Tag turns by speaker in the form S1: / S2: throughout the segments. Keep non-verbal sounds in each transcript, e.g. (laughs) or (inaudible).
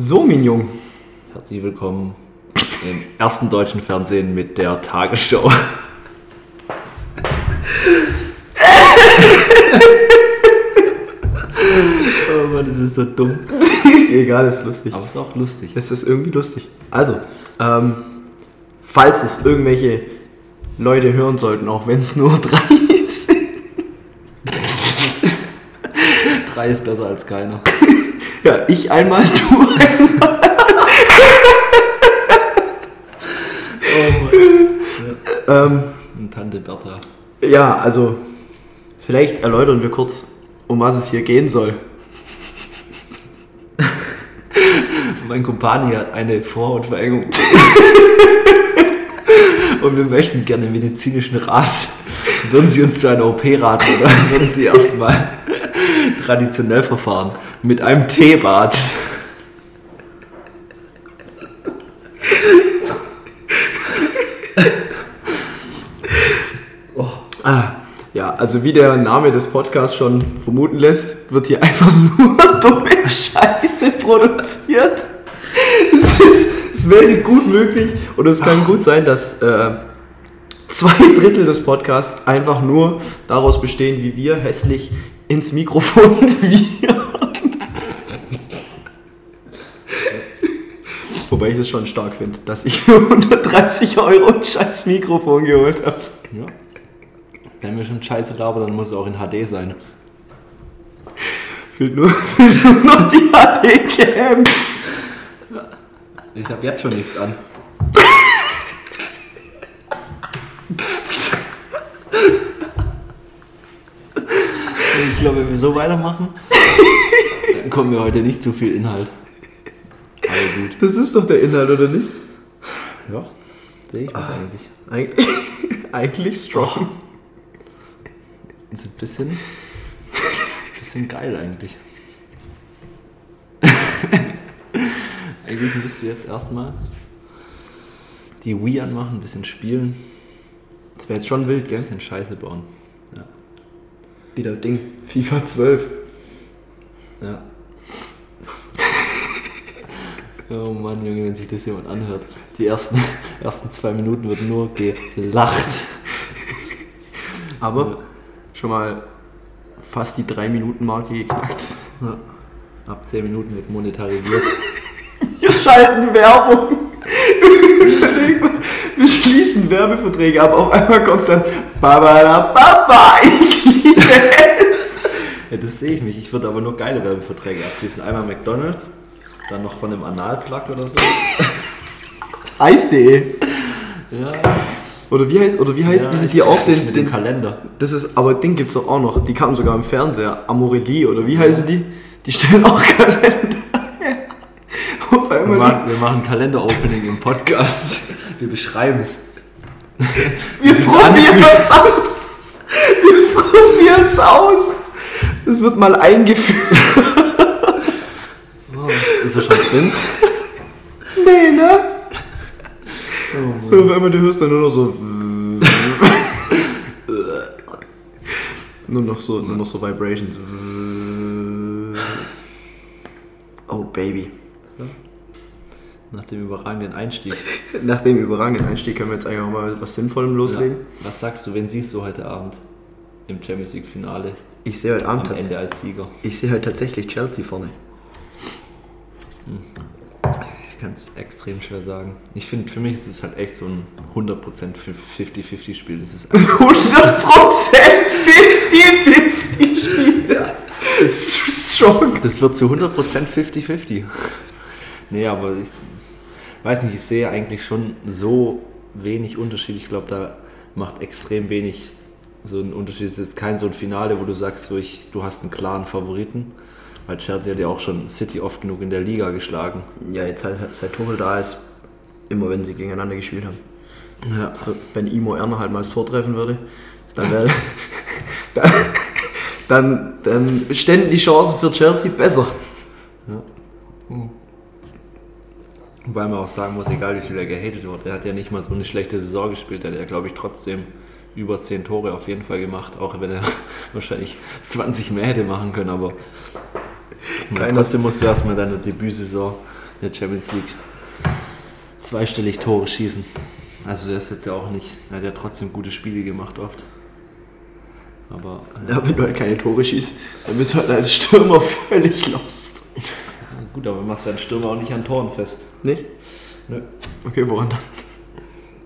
S1: So, Mignon.
S2: Herzlich willkommen im ersten deutschen Fernsehen mit der Tagesschau. (laughs) oh Mann, das ist so dumm.
S1: Egal, ist lustig.
S2: Aber es ist auch lustig.
S1: Es ist irgendwie lustig. Also, ähm, falls es irgendwelche Leute hören sollten, auch wenn es nur (laughs) drei sind.
S2: Drei ist besser als keiner. (laughs)
S1: Ja, ich einmal, du (laughs) einmal.
S2: Oh Mann.
S1: Ähm,
S2: Und Tante Bertha.
S1: ja, also, vielleicht erläutern wir kurz, um was es hier gehen soll. (laughs)
S2: Mein Kumpani hat eine Vorhautverengung. (laughs) Und wir möchten gerne medizinischen Rat. Würden Sie uns zu einer OP raten oder würden Sie erstmal traditionell verfahren? Mit einem Teebad.
S1: Ah, ja, also wie der Name des Podcasts schon vermuten lässt, wird hier einfach (laughs) nur dumme Scheiße produziert. Es, ist, es wäre gut möglich und es kann gut sein, dass äh, zwei Drittel des Podcasts einfach nur daraus bestehen, wie wir hässlich ins Mikrofon (laughs) wiehern. Wobei ich es schon stark finde, dass ich für 130 (laughs) Euro ein scheiß Mikrofon geholt habe.
S2: Ja. Wenn wir schon scheiße labern, dann muss es auch in HD sein.
S1: Fehlt nur, (laughs) fehlt nur noch die HD-Cam.
S2: Ich habe jetzt schon nichts an. Ich glaube, wenn wir so weitermachen, dann kommen wir heute nicht zu viel Inhalt. Gut.
S1: Das ist doch der Inhalt, oder nicht?
S2: Ja, sehe ich auch eigentlich.
S1: Eig (laughs) eigentlich strong.
S2: Das ist ein bisschen, bisschen geil eigentlich. (laughs) eigentlich müsst ihr jetzt erstmal die Wii anmachen, ein bisschen spielen,
S1: Das wäre jetzt schon wild,
S2: ein
S1: gell?
S2: bisschen Scheiße bauen. Ja.
S1: Wieder Ding. FIFA 12.
S2: ja. Oh Mann, Junge, wenn sich das jemand anhört. Die ersten, (laughs) ersten zwei Minuten wird nur gelacht.
S1: Aber schon mal fast die 3-Minuten-Marke geknackt.
S2: Ja. Ab 10 Minuten wird monetarisiert. (laughs)
S1: Wir schalten Werbung. Wir schließen Werbeverträge ab. Auf einmal kommt dann Baba Baba, ich liebe es.
S2: Ja, das sehe ich nicht. Ich würde aber nur geile Werbeverträge abschließen. Einmal McDonalds, dann noch von einem Analplug oder so.
S1: Eis.de.
S2: Ja,
S1: Oder wie heißt, oder wie heißt
S2: ja,
S1: diese, die auch den,
S2: mit
S1: den
S2: dem Kalender.
S1: Das ist, aber den gibt's doch auch noch. Die kamen sogar im Fernseher. Amorelie oder wie heißen die? Die stellen auch Kalender. (laughs) Auf
S2: Wir machen, wir machen Kalender-Opening im Podcast. Wir beschreiben es. (laughs)
S1: wir probieren es aus. Wir (laughs) probieren es aus. Es wird mal eingeführt.
S2: Er schon drin? (laughs)
S1: Nee, ne?
S2: Oh,
S1: Und auf einmal du hörst dann nur noch so. nur noch so, nur noch so Vibrations. Oh Baby.
S2: Nach dem überragenden Einstieg. (laughs)
S1: Nach dem überragenden Einstieg können wir jetzt eigentlich auch mal was Sinnvollem loslegen.
S2: Was sagst du, wen siehst du heute Abend im Champions League-Finale
S1: Ich sehe heute
S2: am
S1: Abend tats-
S2: Ende als Sieger?
S1: Ich sehe halt tatsächlich Chelsea vorne.
S2: Ich kann es extrem schwer sagen. Ich finde, für mich ist es halt echt so ein 100% 50-50 Spiel. Das ist
S1: 100% 50-50 Spiel. Ja. Ist strong.
S2: Das wird zu 100% 50-50. Nee, aber ich weiß nicht, ich sehe eigentlich schon so wenig Unterschied. Ich glaube, da macht extrem wenig so ein Unterschied. Es ist jetzt kein so ein Finale, wo du sagst, so ich, du hast einen klaren Favoriten. Weil Chelsea hat ja auch schon City oft genug in der Liga geschlagen.
S1: Ja, jetzt halt, seit Tuchel da ist, immer wenn sie gegeneinander gespielt haben.
S2: Ja.
S1: So, wenn Imo Erner halt mal das Tor treffen würde, dann (laughs) wäre. dann, dann, dann ständen die Chancen für Chelsea besser.
S2: Wobei man auch sagen muss, egal wie viel er gehatet wird, er hat ja nicht mal so eine schlechte Saison gespielt. Er hat ja, glaube ich, trotzdem über 10 Tore auf jeden Fall gemacht, auch wenn er (laughs) wahrscheinlich 20 mehr hätte machen können, aber
S1: Keiner-
S2: trotzdem musst du erstmal deine Debütsaison in der Champions League zweistellig Tore schießen. Also das hat ja auch nicht, er hat ja trotzdem gute Spiele gemacht oft. Aber
S1: Ja, wenn du halt keine Tore schießt, dann bist du halt als Stürmer (laughs) völlig lost.
S2: gut, aber machst deinen Stürmer auch nicht an Toren fest.
S1: Nicht?
S2: Nö.
S1: Okay, woran dann?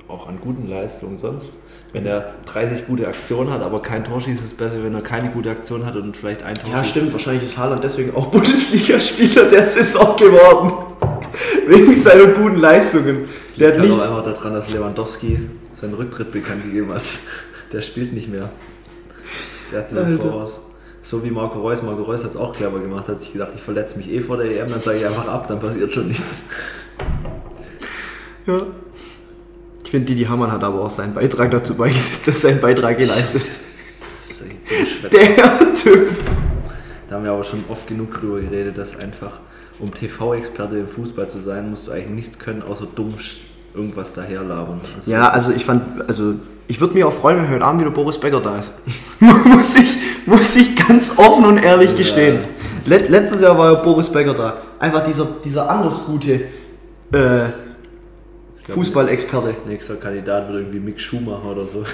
S2: Auch an guten Leistungen sonst. Wenn er 30 gute Aktionen hat, aber kein Tor schießt, ist es besser, wenn er keine gute Aktion hat und vielleicht ein Tor
S1: Ja,
S2: schießt.
S1: stimmt. Wahrscheinlich ist Haaland deswegen auch (laughs) Bundesligaspieler der Saison geworden. (laughs) Wegen seiner guten Leistungen. Der hat
S2: Liegt
S1: nicht.
S2: auch einfach daran, dass Lewandowski seinen Rücktritt bekannt gegeben hat. (laughs) Der spielt nicht mehr. Der hat sich voraus. So wie Marco Reus. Marco Reus hat es auch clever gemacht. Hat sich gedacht, ich verletze mich eh vor der EM, dann sage ich einfach ab, dann passiert schon nichts.
S1: Ja. Ich finde, Didi Hamann hat aber auch seinen Beitrag dazu beigetragen, dass sein Beitrag geleistet. Der Typ.
S2: Da haben wir aber schon oft genug drüber geredet, dass einfach, um TV-Experte im Fußball zu sein, musst du eigentlich nichts können, außer dumm irgendwas daherlabern. Also
S1: Ja, also ich fand, also ich würde mich auch freuen, wenn heute Abend wieder Boris Becker da ist. (laughs) muss, ich, muss ich ganz offen und ehrlich
S2: Ja.
S1: gestehen. Let, letztes Jahr war ja Boris Becker da. Einfach dieser, dieser anders gute äh, Fußballexperte.
S2: Nächster Kandidat wird irgendwie Mick Schumacher oder so.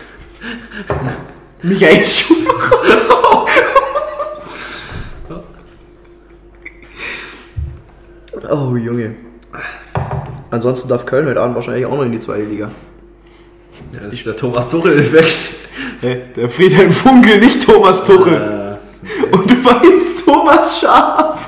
S2: (laughs)
S1: Michael Schumacher. (laughs) oh Junge. Ansonsten darf Köln heute Abend wahrscheinlich auch noch in die zweite Liga.
S2: Ja, das ist der Thomas Tuchel-Effekt.
S1: Hey, der Friedhelm Funkel, nicht Thomas Tuchel.
S2: Äh,
S1: Und du meinst Thomas Schaf.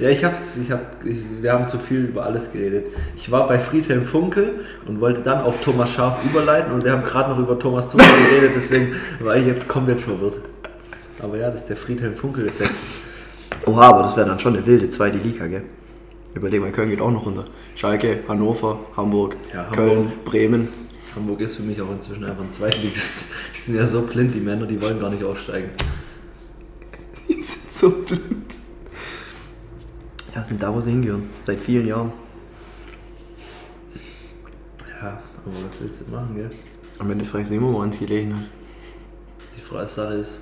S2: Ja, ich hab's, ich hab, ich, wir haben zu viel über alles geredet. Ich war bei Friedhelm Funkel und wollte dann auf Thomas Schaf überleiten und wir haben gerade noch über Thomas Tuchel geredet, deswegen war ich jetzt komplett verwirrt. Aber ja, das ist der Friedhelm Funkel-Effekt.
S1: Oha, aber das wäre dann schon eine wilde zweite Liga, gell? Überleg mal, Köln geht auch noch runter. Schalke, Hannover, Hamburg,
S2: Ja,
S1: Köln,
S2: Hamburg.
S1: Bremen.
S2: Hamburg ist für mich auch inzwischen einfach ein Zweitligist. Die sind ja so blind, die Männer, die wollen gar nicht aufsteigen.
S1: Die sind so blind. Ja, sind da, wo sie hingehören. Seit vielen Jahren.
S2: Ja, aber was willst du machen, gell?
S1: Am Ende frage ich sie immer, woran es gelegen hat.
S2: Die Frage- Sache ist,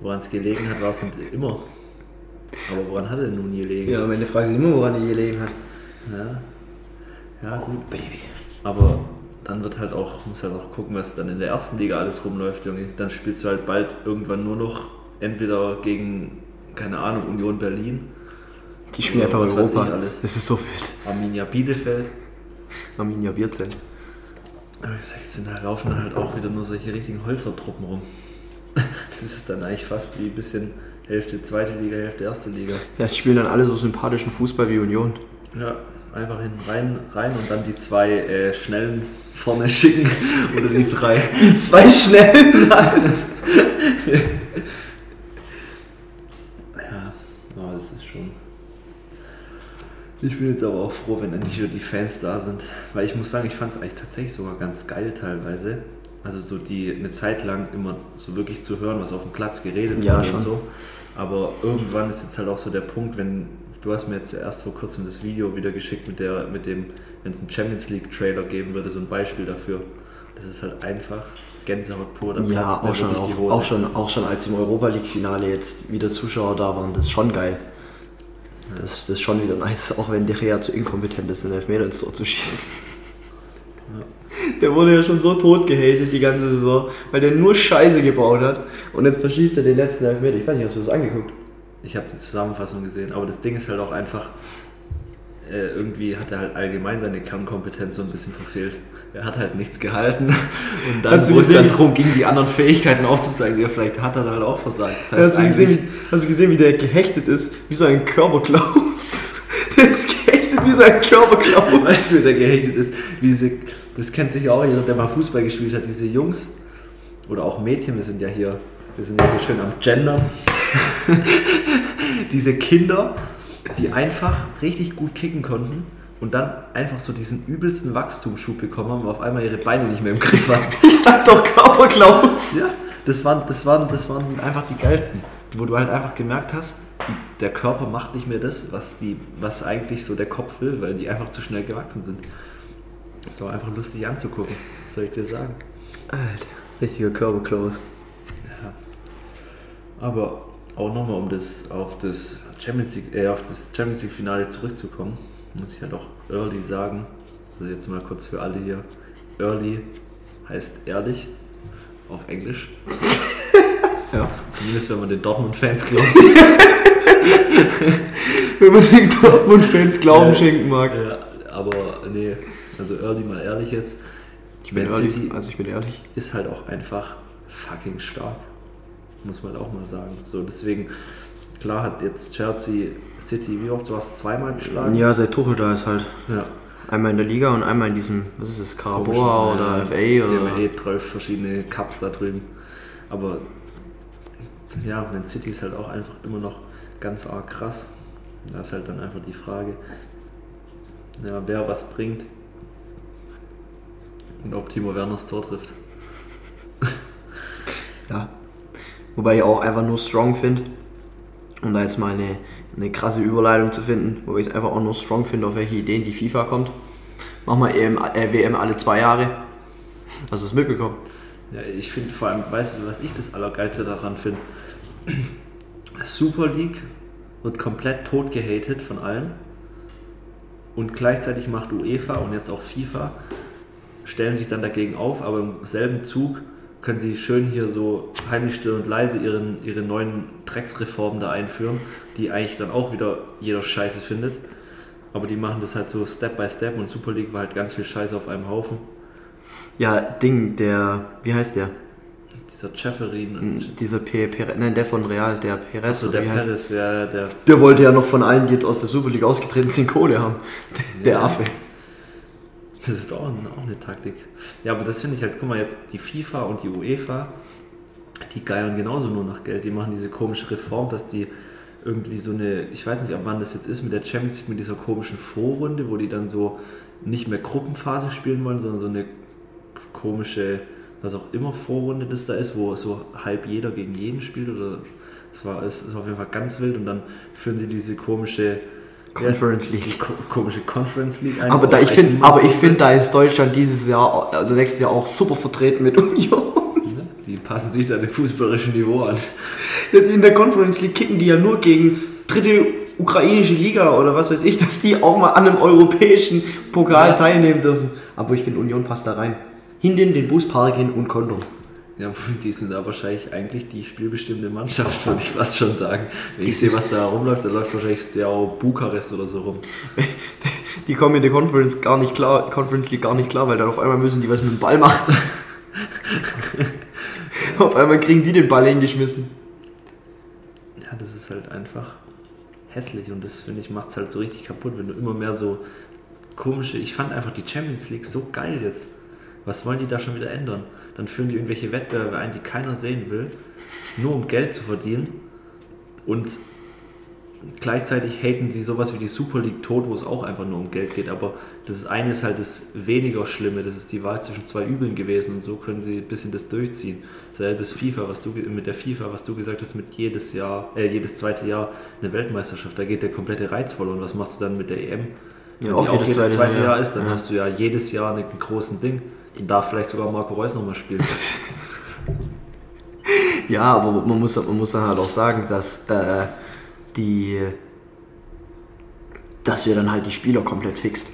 S2: woran es gelegen hat, war es nicht immer. Aber woran hat er denn nun gelegen?
S1: Ja, am Ende frage ich sie immer, woran die gelegen hat.
S2: Ja, ja gut.
S1: Baby.
S2: Aber dann wird halt auch, muss halt auch gucken, was dann in der ersten Liga alles rumläuft, Junge. Dann spielst du halt bald irgendwann nur noch entweder gegen, keine Ahnung, Union Berlin,
S1: Die spielen einfach Europa.
S2: alles.
S1: Das ist so wild.
S2: Arminia Bielefeld.
S1: Arminia Bierzell.
S2: Aber vielleicht sind da laufen halt auch wieder nur solche richtigen Holzertruppen rum. (laughs) Das ist dann eigentlich fast wie ein bisschen Hälfte zweite Liga, Hälfte erste Liga.
S1: Ja, es spielen dann alle so sympathischen Fußball wie Union.
S2: Ja, einfach hin, rein, rein und dann die zwei äh, schnellen vorne schicken (laughs) oder die drei.
S1: Die zwei schnellen (laughs) halt.
S2: Ja, aber das ist schon. Ich bin jetzt aber auch froh, wenn endlich wieder die Fans da sind. Weil ich muss sagen, ich fand es eigentlich tatsächlich sogar ganz geil teilweise. Also so die eine Zeit lang immer so wirklich zu hören, was auf dem Platz geredet
S1: Ja,
S2: wurde
S1: schon.
S2: und so. Aber irgendwann ist jetzt halt auch so der Punkt, wenn du hast mir jetzt erst vor kurzem das Video wieder geschickt mit der, mit dem, wenn es einen Champions League Trailer geben würde, so ein Beispiel dafür. Das ist halt einfach Gänsehaut pur. da
S1: Ja, auch schon, auch, auch, schon, auch schon als im Europa League-Finale jetzt wieder Zuschauer da waren, das ist schon geil. Das, das ist schon wieder nice, auch wenn De Gea zu inkompetent ist, einen Elfmeter ins Tor zu schießen. Der wurde ja schon so tot gehatet die ganze Saison, weil der nur Scheiße gebaut hat und jetzt verschießt er den letzten Elfmeter. Ich weiß nicht, hast du das angeguckt?
S2: Ich habe die Zusammenfassung gesehen, aber das Ding ist halt auch einfach, äh, irgendwie hat er halt allgemein seine Kernkompetenz so ein bisschen verfehlt. Er hat halt nichts gehalten (laughs) und dann,
S1: Hast
S2: wo es dann darum ging, die anderen Fähigkeiten aufzuzeigen, ja, vielleicht hat er da halt auch versagt. Das
S1: Hast du, gesehen, wie, hast du gesehen, wie der gehechtet ist? Wie so ein Körperklaus. (laughs) Der ist gehechtet wie so ein Körperklaus.
S2: Weißt du, wie der gehechtet ist? Wie diese, das kennt sich auch jeder, der mal Fußball gespielt hat. Diese Jungs oder auch Mädchen, wir sind ja hier, wir sind ja hier schön am Gendern. (laughs) diese Kinder, die einfach richtig gut kicken konnten und dann einfach so diesen übelsten Wachstumsschub bekommen haben und auf einmal ihre Beine nicht mehr im Griff hatten. (laughs)
S1: Ich sag doch Körperklaus.
S2: Ja, das waren, das waren, das waren einfach die geilsten. Wo du halt einfach gemerkt hast, der Körper macht nicht mehr das, was, die, was eigentlich so der Kopf will, weil die einfach zu schnell gewachsen sind. Das war einfach lustig anzugucken, was soll ich dir sagen.
S1: Alter, richtiger Körperklaus.
S2: Aber auch nochmal, um das auf das Champions League, äh, auf das Champions League Finale zurückzukommen. muss ich halt auch Early sagen. Also jetzt mal kurz für alle hier. Early heißt ehrlich auf Englisch. (laughs)
S1: Ja.
S2: Zumindest wenn man den Dortmund-Fans glaubt. (laughs)
S1: Wenn man den Dortmund-Fans Glauben
S2: Ja.
S1: schenken mag.
S2: ja, aber nee, also Early mal ehrlich jetzt.
S1: Ich bin
S2: Man
S1: ehrlich,
S2: City
S1: also ich bin ehrlich.
S2: ist halt auch einfach fucking stark. Muss man auch mal sagen. So, deswegen, klar hat jetzt Chelsea City, wie oft? Du hast zweimal geschlagen?
S1: Ja, seit Tuchel da ist halt.
S2: Ja.
S1: Einmal in der Liga und einmal in diesem, was ist das, Caraboa oder
S2: ja,
S1: FA
S2: Die
S1: oder.
S2: haben ja eh 12 verschiedene Cups da drüben. Aber ja, Man City ist halt auch einfach immer noch ganz arg krass. Da ist halt dann einfach die Frage, ja, wer was bringt und ob Timo Werner das Tor trifft.
S1: Ja. Wobei ich auch einfach nur strong finde, um da jetzt mal eine, eine krasse Überleitung zu finden, wobei ich es einfach auch nur strong finde, auf welche Ideen die FIFA kommt. Mach mal EM, äh, WM alle zwei Jahre. Hast du es mitbekommen?
S2: Ja, ich finde vor allem, weißt du, was ich das Allergeilste daran finde? Super League wird komplett tot gehatet von allen und gleichzeitig macht UEFA und jetzt auch FIFA stellen sich dann dagegen auf, aber im selben Zug können sie schön hier so heimlich still und leise ihren, ihre neuen Drecksreformen da einführen, die eigentlich dann auch wieder jeder Scheiße findet. Aber die machen das halt so Step by Step und Super League war halt ganz viel Scheiße auf einem Haufen.
S1: Ja, Ding, der, wie heißt der?
S2: Dieser und
S1: Dieser P, Perez, nein, der von Real, der Perez,
S2: so
S1: oder
S2: der Palace, ja, der
S1: Der wollte ja noch von allen, die jetzt aus der Super League ausgetreten sind, Kohle haben. (laughs) Der
S2: Ja.
S1: Affe.
S2: Das ist auch, auch eine Taktik. Ja, aber das finde ich halt, guck mal, jetzt die FIFA und die UEFA, die geiern genauso nur nach Geld. Die machen diese komische Reform, dass die irgendwie so eine, ich weiß nicht, ab wann das jetzt ist, mit der Champions League, mit dieser komischen Vorrunde, wo die dann so nicht mehr Gruppenphase spielen wollen, sondern so eine komische, was auch immer Vorrunde das da ist, wo so halb jeder gegen jeden spielt oder es war es ist auf jeden Fall ganz wild und dann führen die diese komische
S1: Conference League.
S2: ko- komische Conference League.
S1: Aber da, ich
S2: eigentlich
S1: finde,
S2: niemand
S1: aber ich finde, da ist Deutschland dieses Jahr, also nächstes Jahr auch super vertreten mit Union.
S2: Die passen sich da dem fußballerischen Niveau an.
S1: In der Conference League kicken die ja nur gegen dritte ukrainische Liga oder was weiß ich, dass die auch mal an einem europäischen Pokal
S2: Ja.
S1: teilnehmen dürfen. Aber ich finde, Union passt da rein. Hinten den Bus parken und Kondom.
S2: Ja, (laughs) die sind da wahrscheinlich eigentlich die spielbestimmte Mannschaft, würde ich fast schon sagen. Wenn ich sehe, was da rumläuft, da läuft wahrscheinlich Steaua Bukarest oder so rum. (laughs)
S1: Die kommen in der Conference gar nicht klar, Conference League gar nicht klar, weil dann auf einmal müssen die was mit dem Ball machen. (laughs) auf einmal kriegen die den Ball hingeschmissen.
S2: Ja, das ist halt einfach hässlich und das finde ich macht es halt so richtig kaputt, wenn du immer mehr so komische. Ich fand einfach die Champions League so geil jetzt. Was wollen die da schon wieder ändern? Dann führen die irgendwelche Wettbewerbe ein, die keiner sehen will, nur um Geld zu verdienen und gleichzeitig haten sie sowas wie die Super League tot, wo es auch einfach nur um Geld geht. Aber das eine ist halt das weniger Schlimme, das ist die Wahl zwischen zwei Übeln gewesen und so können sie ein bisschen das durchziehen. Selbes FIFA, was du mit der FIFA, was du gesagt hast, mit jedes Jahr, äh, jedes zweite Jahr eine Weltmeisterschaft, da geht der komplette Reiz verloren. Was machst du dann mit der EM?
S1: Ja,
S2: Wenn
S1: auch
S2: die
S1: jedes zweite Jahr,
S2: Jahr
S1: ja.
S2: ist, dann
S1: Ja.
S2: hast du ja jedes Jahr einen großen Ding. Darf vielleicht sogar Marco Reus nochmal spielen. (laughs)
S1: Ja, aber man muss, man muss dann halt auch sagen, dass äh, die dass wir dann halt die Spieler komplett fixt.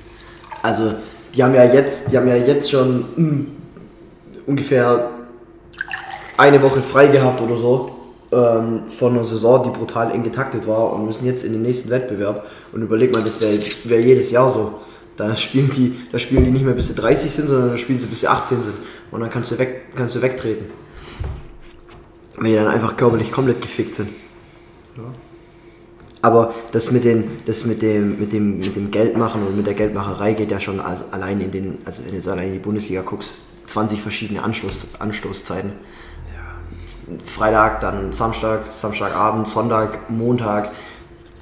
S1: Also die haben ja jetzt, die haben ja jetzt schon mm, ungefähr eine Woche frei gehabt oder so ähm, von einer Saison, die brutal eng getaktet war und müssen jetzt in den nächsten Wettbewerb und überleg mal, das wäre wär jedes Jahr so. Da spielen, die, da spielen die nicht mehr bis sie 30 sind, sondern da spielen sie bis sie 18 sind. Und dann kannst du, weg, kannst du wegtreten. Wenn die dann einfach körperlich komplett gefickt sind. Aber das mit, den, das mit dem, mit dem, mit dem Geldmachen und mit der Geldmacherei geht ja schon al- allein in den, also wenn du jetzt allein in die Bundesliga guckst, 20 verschiedene Anstoß, Anstoßzeiten. Freitag, dann Samstag, Samstagabend, Sonntag, Montag.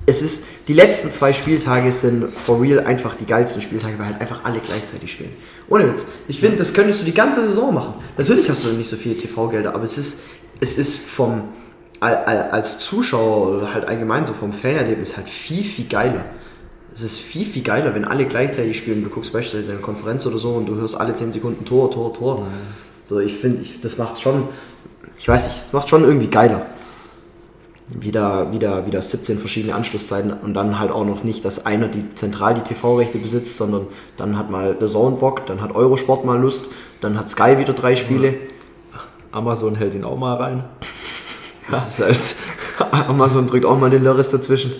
S1: Es ist, die letzten zwei Spieltage sind for real einfach die geilsten Spieltage, weil halt einfach alle gleichzeitig spielen. Ohne Witz. Ich finde, das könntest du die ganze Saison machen. Natürlich hast du nicht so viele TV-Gelder, aber es ist, es ist vom, al- al- als Zuschauer oder halt allgemein so vom Fanerlebnis halt viel, viel geiler. Es ist viel, viel geiler, wenn alle gleichzeitig spielen. Du guckst beispielsweise eine Konferenz oder so und du hörst alle 10 Sekunden Tor, Tor, Tor. So, ich finde, das macht schon, ich weiß nicht, das macht schon irgendwie geiler. Wieder, wieder, wieder 17 verschiedene Anschlusszeiten und dann halt auch noch nicht, dass einer die zentral die TV-Rechte besitzt, sondern dann hat mal der Zone Bock, dann hat Eurosport mal Lust, dann hat Sky wieder drei Spiele.
S2: Amazon hält ihn auch mal rein. (laughs)
S1: Das ist halt, (laughs) Amazon drückt auch mal den Lörres dazwischen.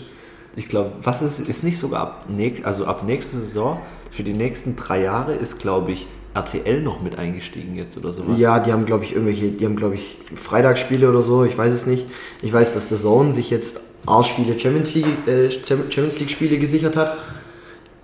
S2: Ich glaube, was ist, ist nicht sogar ab, näch, also ab nächster Saison, für die nächsten drei Jahre ist, glaube ich, RTL noch mit eingestiegen jetzt oder sowas.
S1: Ja, die haben, glaube ich, irgendwelche, die haben, glaube ich, Freitagsspiele oder so, ich weiß es nicht. Ich weiß, dass der Zone sich jetzt arsch viele Champions League, äh, Champions League Spiele gesichert hat.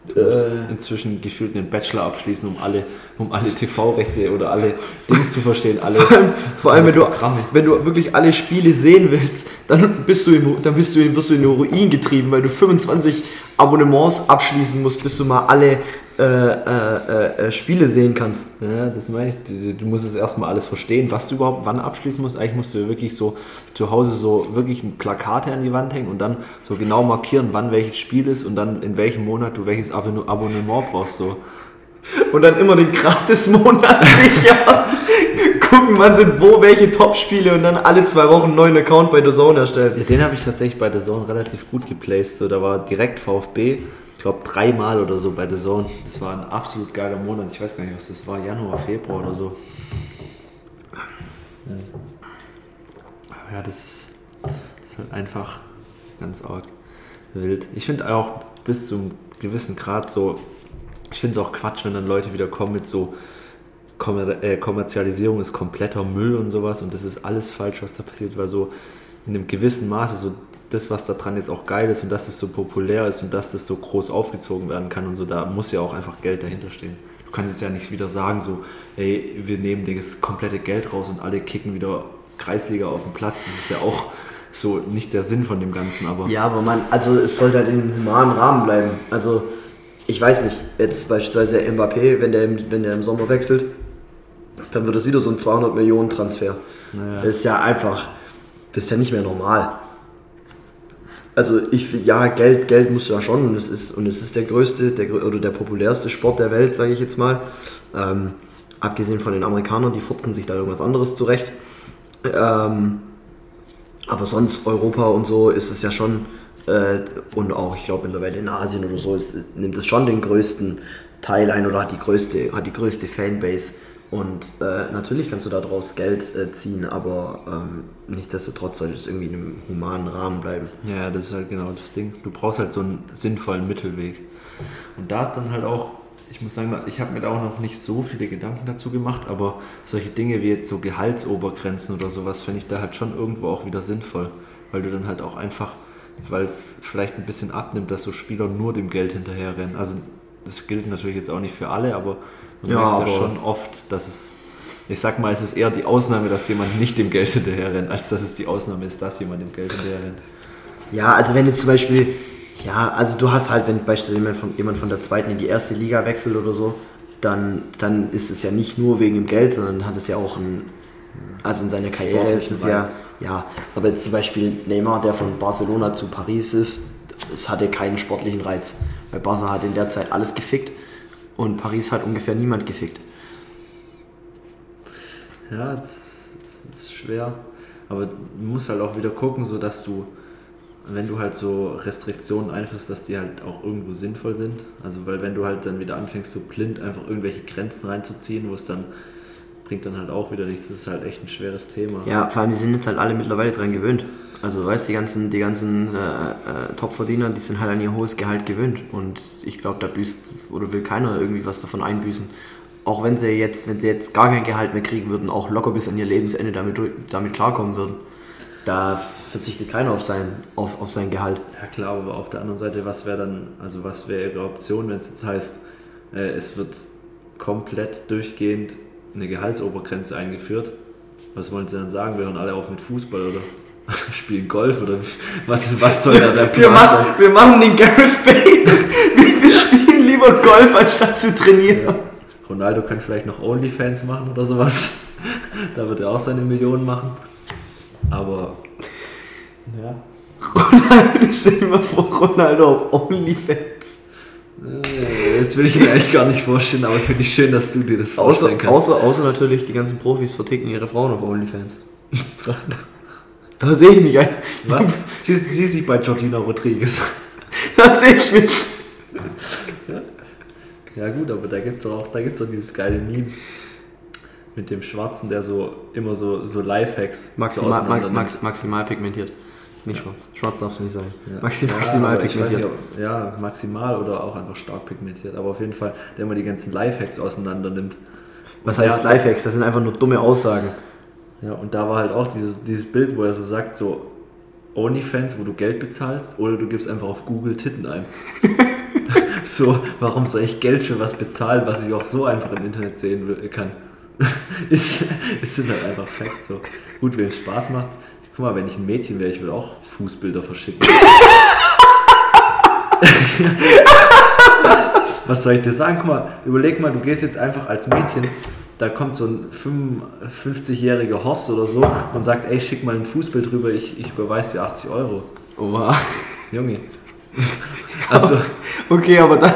S2: Du musst inzwischen gefühlt einen Bachelor abschließen, um alle, um alle TV-Rechte oder alle Dinge zu verstehen, alle
S1: Vor allem, vor allem wenn, du, wenn du wirklich alle Spiele sehen willst, dann bist du in, dann bist du in, wirst du in den Ruin getrieben, weil du 25 Abonnements abschließen musst, bis du mal alle äh, äh, äh, Spiele sehen kannst.
S2: Ja, das meine ich. Du, du musst es erstmal alles verstehen, was du überhaupt wann abschließen musst. Eigentlich musst du wirklich so zu Hause so wirklich Plakate an die Wand hängen und dann so genau markieren, wann welches Spiel ist und dann in welchem Monat du welches Abonne- Abonnement brauchst. So.
S1: Und dann immer den Gratis-Monat (laughs) sicher. Gucken, wann sind wo welche Top-Spiele und dann alle zwei Wochen einen neuen Account bei The Zone erstellen.
S2: Ja, den habe ich tatsächlich bei The Zone relativ gut geplaced. So, da war direkt VfB, glaube dreimal oder so bei The Zone. Das war ein absolut geiler Monat. Ich weiß gar nicht, was das war, Januar, Februar oder so. Ja, das ist, das ist halt einfach ganz arg wild. Ich finde auch bis zu einem gewissen Grad so, ich finde es auch Quatsch, wenn dann Leute wieder kommen mit so Kommer äh, Kommerzialisierung ist kompletter Müll und sowas und das ist alles falsch, was da passiert, weil so in einem gewissen Maße so das, was da dran jetzt auch geil ist und dass es so populär ist und dass das so groß aufgezogen werden kann und so, da muss ja auch einfach Geld dahinter stehen. Du kannst jetzt ja nicht wieder sagen, so, ey, wir nehmen das komplette Geld raus und alle kicken wieder Kreisliga auf den Platz. Das ist ja auch so nicht der Sinn von dem Ganzen, aber
S1: Ja, aber man, also es sollte halt in einem humanen Rahmen bleiben. Also, ich weiß nicht, jetzt beispielsweise Mbappé, wenn der, im- wenn der im Sommer wechselt, dann wird das wieder so ein 200 Millionen Transfer.
S2: Naja.
S1: Das ist ja einfach, das ist ja nicht mehr normal. Also ich ja, Geld, Geld musst du ja schon und es ist, und es ist der größte der, oder der populärste Sport der Welt, sage ich jetzt mal. Ähm, abgesehen von den Amerikanern, die furzen sich da irgendwas anderes zurecht. Ähm, aber sonst Europa und so ist es ja schon, äh, und auch ich glaube mittlerweile in Asien oder so, ist, nimmt es schon den größten Teil ein oder hat die größte, hat die größte Fanbase. Und äh, natürlich kannst du daraus Geld äh, ziehen, aber ähm, nichtsdestotrotz sollte es irgendwie in einem humanen Rahmen bleiben.
S2: Ja, das ist halt genau das Ding. Du brauchst halt so einen sinnvollen Mittelweg. Und da ist dann halt auch, ich muss sagen, ich habe mir da auch noch nicht so viele Gedanken dazu gemacht, aber solche Dinge wie jetzt so Gehaltsobergrenzen oder sowas, finde ich da halt schon irgendwo auch wieder sinnvoll. Weil du dann halt auch einfach, weil es vielleicht ein bisschen abnimmt, dass so Spieler nur dem Geld hinterherrennen. Also das gilt natürlich jetzt auch nicht für alle, aber man
S1: Ja,
S2: merkt ja
S1: aber-
S2: schon oft, dass es, ich sag mal, es ist eher die Ausnahme, dass jemand nicht dem Geld hinterherrennt, als dass es die Ausnahme ist, dass jemand dem Geld hinterherrennt.
S1: Ja, also wenn jetzt zum Beispiel, ja, also du hast halt, wenn beispielsweise jemand von, jemand von der zweiten in die erste Liga wechselt oder so, dann, dann ist es ja nicht nur wegen dem Geld, sondern hat es ja auch ein, also in seiner Karriere ist es ja, ja, aber jetzt zum Beispiel Neymar, der von Barcelona zu Paris ist, es hatte keinen sportlichen Reiz, weil Barca hat in der Zeit alles gefickt und Paris hat ungefähr niemand gefickt.
S2: Ja, das, ist schwer. Aber du musst halt auch wieder gucken, so dass du, wenn du halt so Restriktionen einführst, dass die halt auch irgendwo sinnvoll sind. Also weil wenn du halt dann wieder anfängst, so blind einfach irgendwelche Grenzen reinzuziehen, wo es dann bringt dann halt auch wieder nichts. Das ist halt echt ein schweres Thema.
S1: Ja, vor allem die sind jetzt halt alle mittlerweile dran gewöhnt. Also weißt die ganzen, die ganzen äh, äh, Topverdiener, die sind halt an ihr hohes Gehalt gewöhnt. Und ich glaube, da büßt oder will keiner irgendwie was davon einbüßen. Auch wenn sie jetzt, wenn sie jetzt gar kein Gehalt mehr kriegen würden, auch locker bis an ihr Lebensende damit, damit klarkommen würden. Da verzichtet keiner auf sein, auf, auf sein Gehalt.
S2: Ja klar, aber auf der anderen Seite, was wäre dann, also was wäre ihre Option, wenn es jetzt heißt, äh, es wird komplett durchgehend eine Gehaltsobergrenze eingeführt? Was wollen sie dann sagen? Wir hören alle auf mit Fußball oder (laughs) spielen Golf oder was, was soll da der (laughs)
S1: Wir
S2: Plan
S1: machen, wir machen den Gareth Bale. (laughs) Wir, wir spielen lieber Golf, anstatt zu trainieren.
S2: Ronaldo kann vielleicht noch Onlyfans machen oder sowas. Da wird er auch seine Millionen machen. Aber ja.
S1: Ronaldo, stell dir mal vor, Ronaldo auf OnlyFans.
S2: Äh, Jetzt will ich mir eigentlich gar nicht vorstellen, aber finde ich schön, dass du dir das vorstellen
S1: Außer,
S2: kannst.
S1: außer, außer natürlich, die ganzen Profis verticken ihre Frauen auf OnlyFans. (laughs) Da sehe ich mich ein.
S2: Was? Sie, sie sich bei Georgina Rodriguez. (laughs)
S1: Da sehe ich mich.
S2: Ja gut, aber da gibt es auch, da gibt's auch dieses geile Meme mit dem Schwarzen, der so immer so, so Lifehacks so
S1: Maximal,
S2: auseinander
S1: ma, max, maximal pigmentiert. Nicht schwarz. Schwarz darfst du nicht sein.
S2: Ja.
S1: Maxi,
S2: Ja,
S1: maximal
S2: weiß
S1: pigmentiert.
S2: nicht, ob- ja, maximal oder auch einfach stark pigmentiert. Aber auf jeden Fall, der immer die ganzen Lifehacks auseinander nimmt.
S1: Was
S2: Und
S1: heißt
S2: der-
S1: Lifehacks? Das sind einfach nur dumme Aussagen.
S2: Ja, und da war halt auch dieses, dieses Bild, wo er so sagt, so Onlyfans, wo du Geld bezahlst oder du gibst einfach auf Google Titten ein. (laughs) so, warum soll ich Geld für was bezahlen, was ich auch so einfach im Internet sehen will, kann? (laughs) ist, es sind halt einfach Facts so. Gut, wenn es Spaß macht. Guck mal, wenn ich ein Mädchen wäre, ich würde auch Fußbilder verschicken. Was soll ich dir sagen? Guck mal, überleg mal, du gehst jetzt einfach als Mädchen, da kommt so ein 55-jähriger Horst oder so und sagt, ey, schick mal ein Fußbild rüber, ich, ich überweise dir 80 Euro.
S1: Oha.
S2: Junge. (laughs) Also,
S1: Okay, aber dann,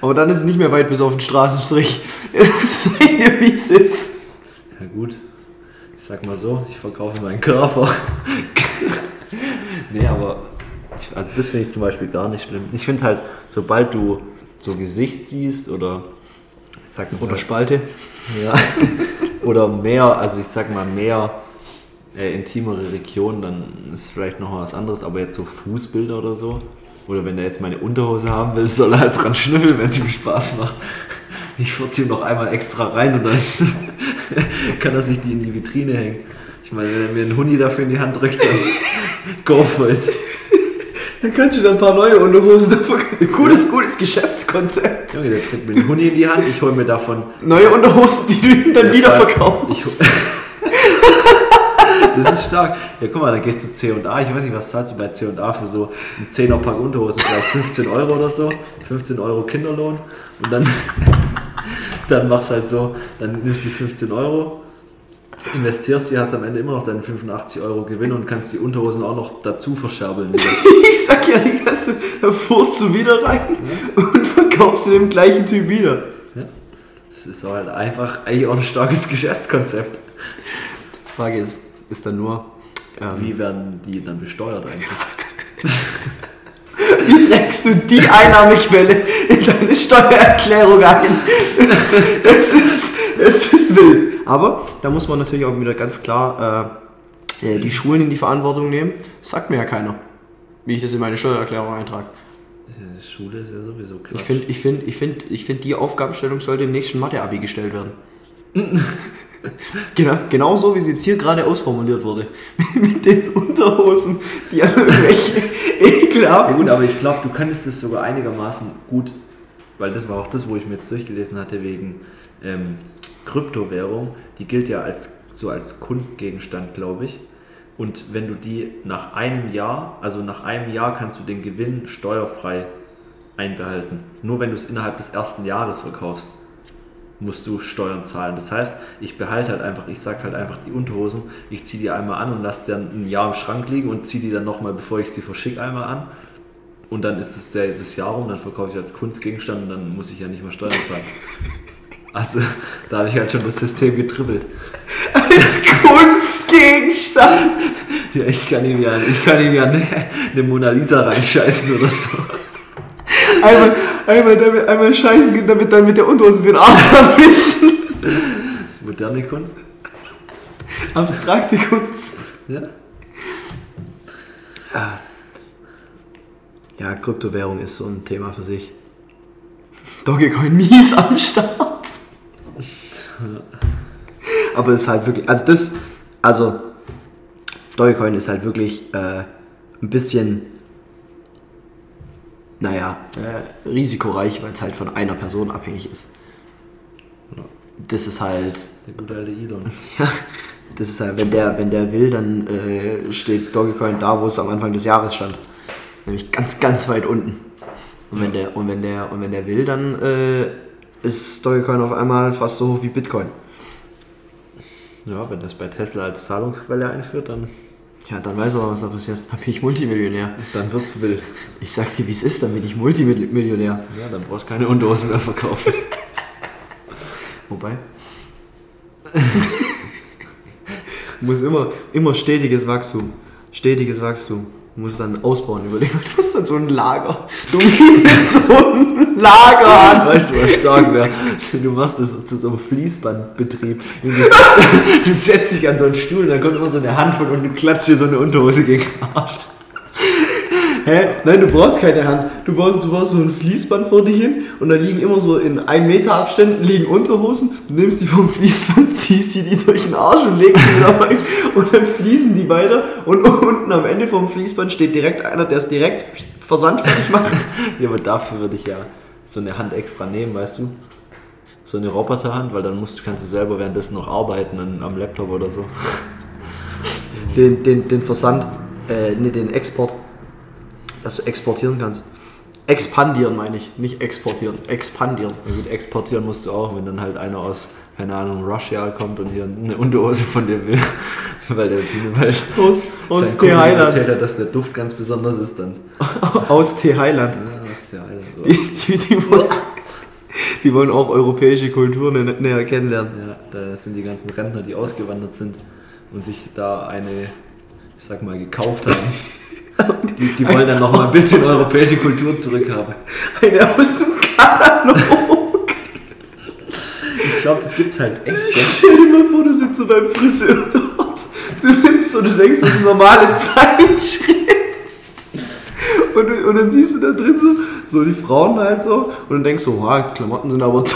S1: aber dann ist es nicht mehr weit bis auf den Straßenstrich. (laughs) Sei dir, wie es ist.
S2: ja gut, sag mal so, ich verkaufe meinen Körper. nee, aber ich, also das finde ich zum Beispiel gar nicht schlimm. Ich finde halt, sobald du so Gesicht siehst oder ich sag mal,
S1: Oder Spalte.
S2: Ja. (laughs) Oder mehr, also ich sag mal mehr äh, intimere Regionen, dann ist vielleicht noch was anderes, aber jetzt so Fußbilder oder so. Oder wenn er jetzt meine Unterhose haben will, soll er halt dran schnüffeln, wenn es ihm Spaß macht. Ich furze ihm noch einmal extra rein und dann (laughs) kann er sich die in die Vitrine hängen. Ich meine, wenn er mir einen Huni dafür in die Hand drückt, dann (laughs) go for it.
S1: Dann kannst du da ein paar neue Unterhosen davon. Gutes, gutes Geschäftskonzept.
S2: Junge, der drückt mir einen Huni in die Hand, ich hole mir davon
S1: Neue Unterhosen, die du ihm dann wieder verkaufst. (laughs)
S2: Das ist stark. Ja, guck mal, dann gehst du C&A, ich weiß nicht, was zahlst du bei C&A für so ein 10er Pack Unterhose, vielleicht 15 Euro oder so, 15 Euro Kinderlohn und dann, dann machst du halt so, dann nimmst du die 15 Euro, investierst die, hast am Ende immer noch deinen 85 Euro Gewinn und kannst die Unterhosen auch noch dazu verscherbeln. (laughs)
S1: Ich sag ja die ganze, da furzt du wieder rein und verkaufst du dem gleichen Typ wieder.
S2: Ja? Das ist halt einfach eigentlich auch ein starkes Geschäftskonzept.
S1: Die Frage ist, ist dann nur, ähm,
S2: Wie werden die dann besteuert eigentlich? (laughs)
S1: wie trägst du die Einnahmequelle in deine Steuererklärung ein? Es, es, ist, es ist wild. Aber da muss man natürlich auch wieder ganz klar äh, äh, die Schulen in die Verantwortung nehmen. Das sagt mir ja keiner, wie ich das in meine Steuererklärung eintrage.
S2: Äh, Schule ist ja sowieso Quatsch.
S1: Ich finde, ich find, ich find, ich find, die Aufgabenstellung sollte im nächsten Mathe-Abi gestellt werden. (laughs) (laughs) genau, genau so, wie sie jetzt hier gerade ausformuliert wurde. (laughs) Mit den Unterhosen, die an irgendwelche (laughs)
S2: Ja
S1: ekelhaften...
S2: gut, aber ich glaube, du könntest es sogar einigermaßen gut, weil das war auch das, wo ich mir jetzt durchgelesen hatte wegen ähm, Kryptowährung. Die gilt ja als so als Kunstgegenstand, glaube ich. Und wenn du die nach einem Jahr, also nach einem Jahr kannst du den Gewinn steuerfrei einbehalten. Nur wenn du es innerhalb des ersten Jahres verkaufst, musst du Steuern zahlen. Das heißt, ich behalte halt einfach, ich sag halt einfach die Unterhosen, ich ziehe die einmal an und lasse die dann ein Jahr im Schrank liegen und ziehe die dann nochmal, bevor ich sie verschicke, einmal an. Und dann ist es der, das Jahr rum, dann verkaufe ich als Kunstgegenstand und dann muss ich ja nicht mehr Steuern zahlen. Also, da habe ich halt schon das System getribbelt.
S1: als Kunstgegenstand.
S2: Ja, ich kann ihm ja, ich kann ihm ja eine, eine Mona Lisa reinscheißen oder so.
S1: Einmal, einmal, damit, einmal scheißen, damit dann mit der Unterhose den Arsch erwischen.
S2: Das ist moderne Kunst.
S1: Abstrakte Kunst.
S2: Ja?
S1: Ja, Kryptowährung ist so ein Thema für sich. Dogecoin mies am Start. Aber es ist halt wirklich, also das, also Dogecoin ist halt wirklich äh, ein bisschen, naja, äh, risikoreich, weil es halt von einer Person abhängig ist. Das ist halt,
S2: Der gute alte Elon. (laughs)
S1: ja, das ist halt, wenn der, wenn der will, dann äh, steht Dogecoin da, wo es am Anfang des Jahres stand. Nämlich ganz, ganz weit unten. Und wenn der, und wenn der, und wenn der will, dann äh, ist Dogecoin auf einmal fast so hoch wie Bitcoin.
S2: Ja, wenn das bei Tesla als Zahlungsquelle einführt, dann,
S1: Ja, dann weiß er, was da passiert. Dann bin ich Multimillionär.
S2: dann wird's wild.
S1: Ich sag dir, wie es ist, dann bin ich Multimillionär.
S2: Ja, dann brauchst du keine Unterhosen mehr verkaufen. (laughs)
S1: Wobei. (laughs) Muss immer, immer stetiges Wachstum. Stetiges Wachstum. Du musst dann ausbauen, überlegen. Du musst dann so ein Lager. (laughs) Du mietest so ein Lager an.
S2: Weißt du, was stark wäre? Du machst das zu so einem Fließbandbetrieb. Du, du setzt dich an so einen Stuhl und dann kommt immer so eine Hand von unten und klatscht dir so eine Unterhose gegen den Arsch.
S1: Hä? Nein, du brauchst keine Hand. Du brauchst, du brauchst so ein Fließband vor dir hin und da liegen immer so in 1 Meter Abständen liegen Unterhosen. Du nimmst die vom Fließband, (laughs) ziehst sie die durch den Arsch und legst sie wieder rein und dann fließen die weiter und unten am Ende vom Fließband steht direkt einer, der es direkt versandfertig macht.
S2: Ja, aber dafür würde ich ja so eine Hand extra nehmen, weißt du? So eine Roboterhand, weil dann musst, kannst du selber währenddessen noch arbeiten an, am Laptop oder so. (laughs)
S1: Den, den, den Versand, äh, ne, den Export, dass du exportieren kannst. Expandieren meine ich, nicht exportieren, expandieren.
S2: Ja, gut, exportieren musst du auch, wenn dann halt einer aus, keine Ahnung, Russia kommt und hier eine Unterhose von dir will. (laughs) weil der weil
S1: Aus, aus T-Highland.
S2: erzählt hat, dass der Duft ganz besonders ist dann. (laughs)
S1: Aus T-Highland.
S2: Ja, aus Thailand. So.
S1: Die, die, die, wollen, die wollen auch europäische Kulturen nä- näher kennenlernen.
S2: Ja, da sind die ganzen Rentner, die ausgewandert sind und sich da eine, ich sag mal, gekauft haben. (laughs) Die, die wollen dann noch mal ein bisschen europäische Kultur zurückhaben.
S1: Eine aus dem Katalog.
S2: Ich glaube, das gibt's halt echt.
S1: Stell dir mal vor, du sitzt so beim Friseur (laughs) dort. Du nimmst und du denkst, das ist eine normale Zeitschrift. Und, und dann siehst du da drin so, so die Frauen halt so. Und dann denkst du, wow, Klamotten sind aber. (laughs)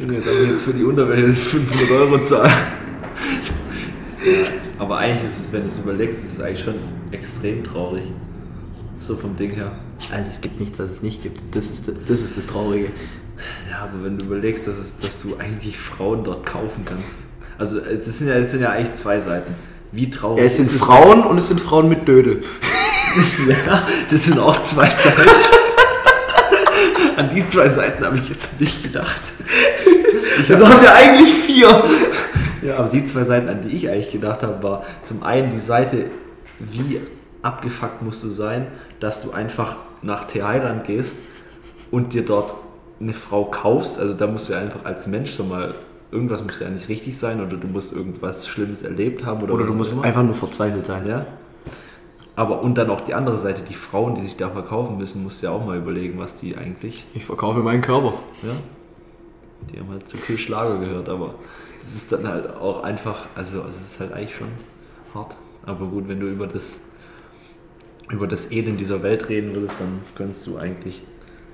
S2: Junge, Jetzt aber jetzt für die Unterwäsche 500 Euro zahlen. Ja, aber eigentlich ist es, wenn du es überlegst, ist es eigentlich schon extrem traurig. So vom Ding her.
S1: Also es gibt nichts, was es nicht gibt. Das ist das, ist das Traurige.
S2: Ja, aber wenn du überlegst, dass, es, dass du eigentlich Frauen dort kaufen kannst. Also äh, das sind ja, das sind ja eigentlich zwei Seiten. Wie traurig
S1: Ja, es sind Frauen und es sind Frauen mit Dödel. (laughs)
S2: Ja, das sind auch zwei Seiten. (laughs) An die zwei Seiten habe ich jetzt nicht gedacht.
S1: Also haben wir eigentlich vier.
S2: Ja, aber die zwei Seiten, an die ich eigentlich gedacht habe, war zum einen die Seite, wie abgefuckt musst du sein, dass du einfach nach Thailand gehst und dir dort eine Frau kaufst. Also da musst du ja einfach als Mensch schon mal, irgendwas muss ja nicht richtig sein oder du musst irgendwas Schlimmes erlebt haben. Oder,
S1: Oder du musst
S2: immer.
S1: einfach nur verzweifelt sein.
S2: Ja. Aber und dann auch die andere Seite, die Frauen, die sich da verkaufen müssen, musst du ja auch mal überlegen, was die eigentlich,
S1: Ich verkaufe meinen Körper.
S2: ja, die haben halt zu viel Schlager gehört, aber das ist dann halt auch einfach, also es ist halt eigentlich schon hart. Aber gut, wenn du über das, über das Elend dieser Welt reden würdest, dann könntest du eigentlich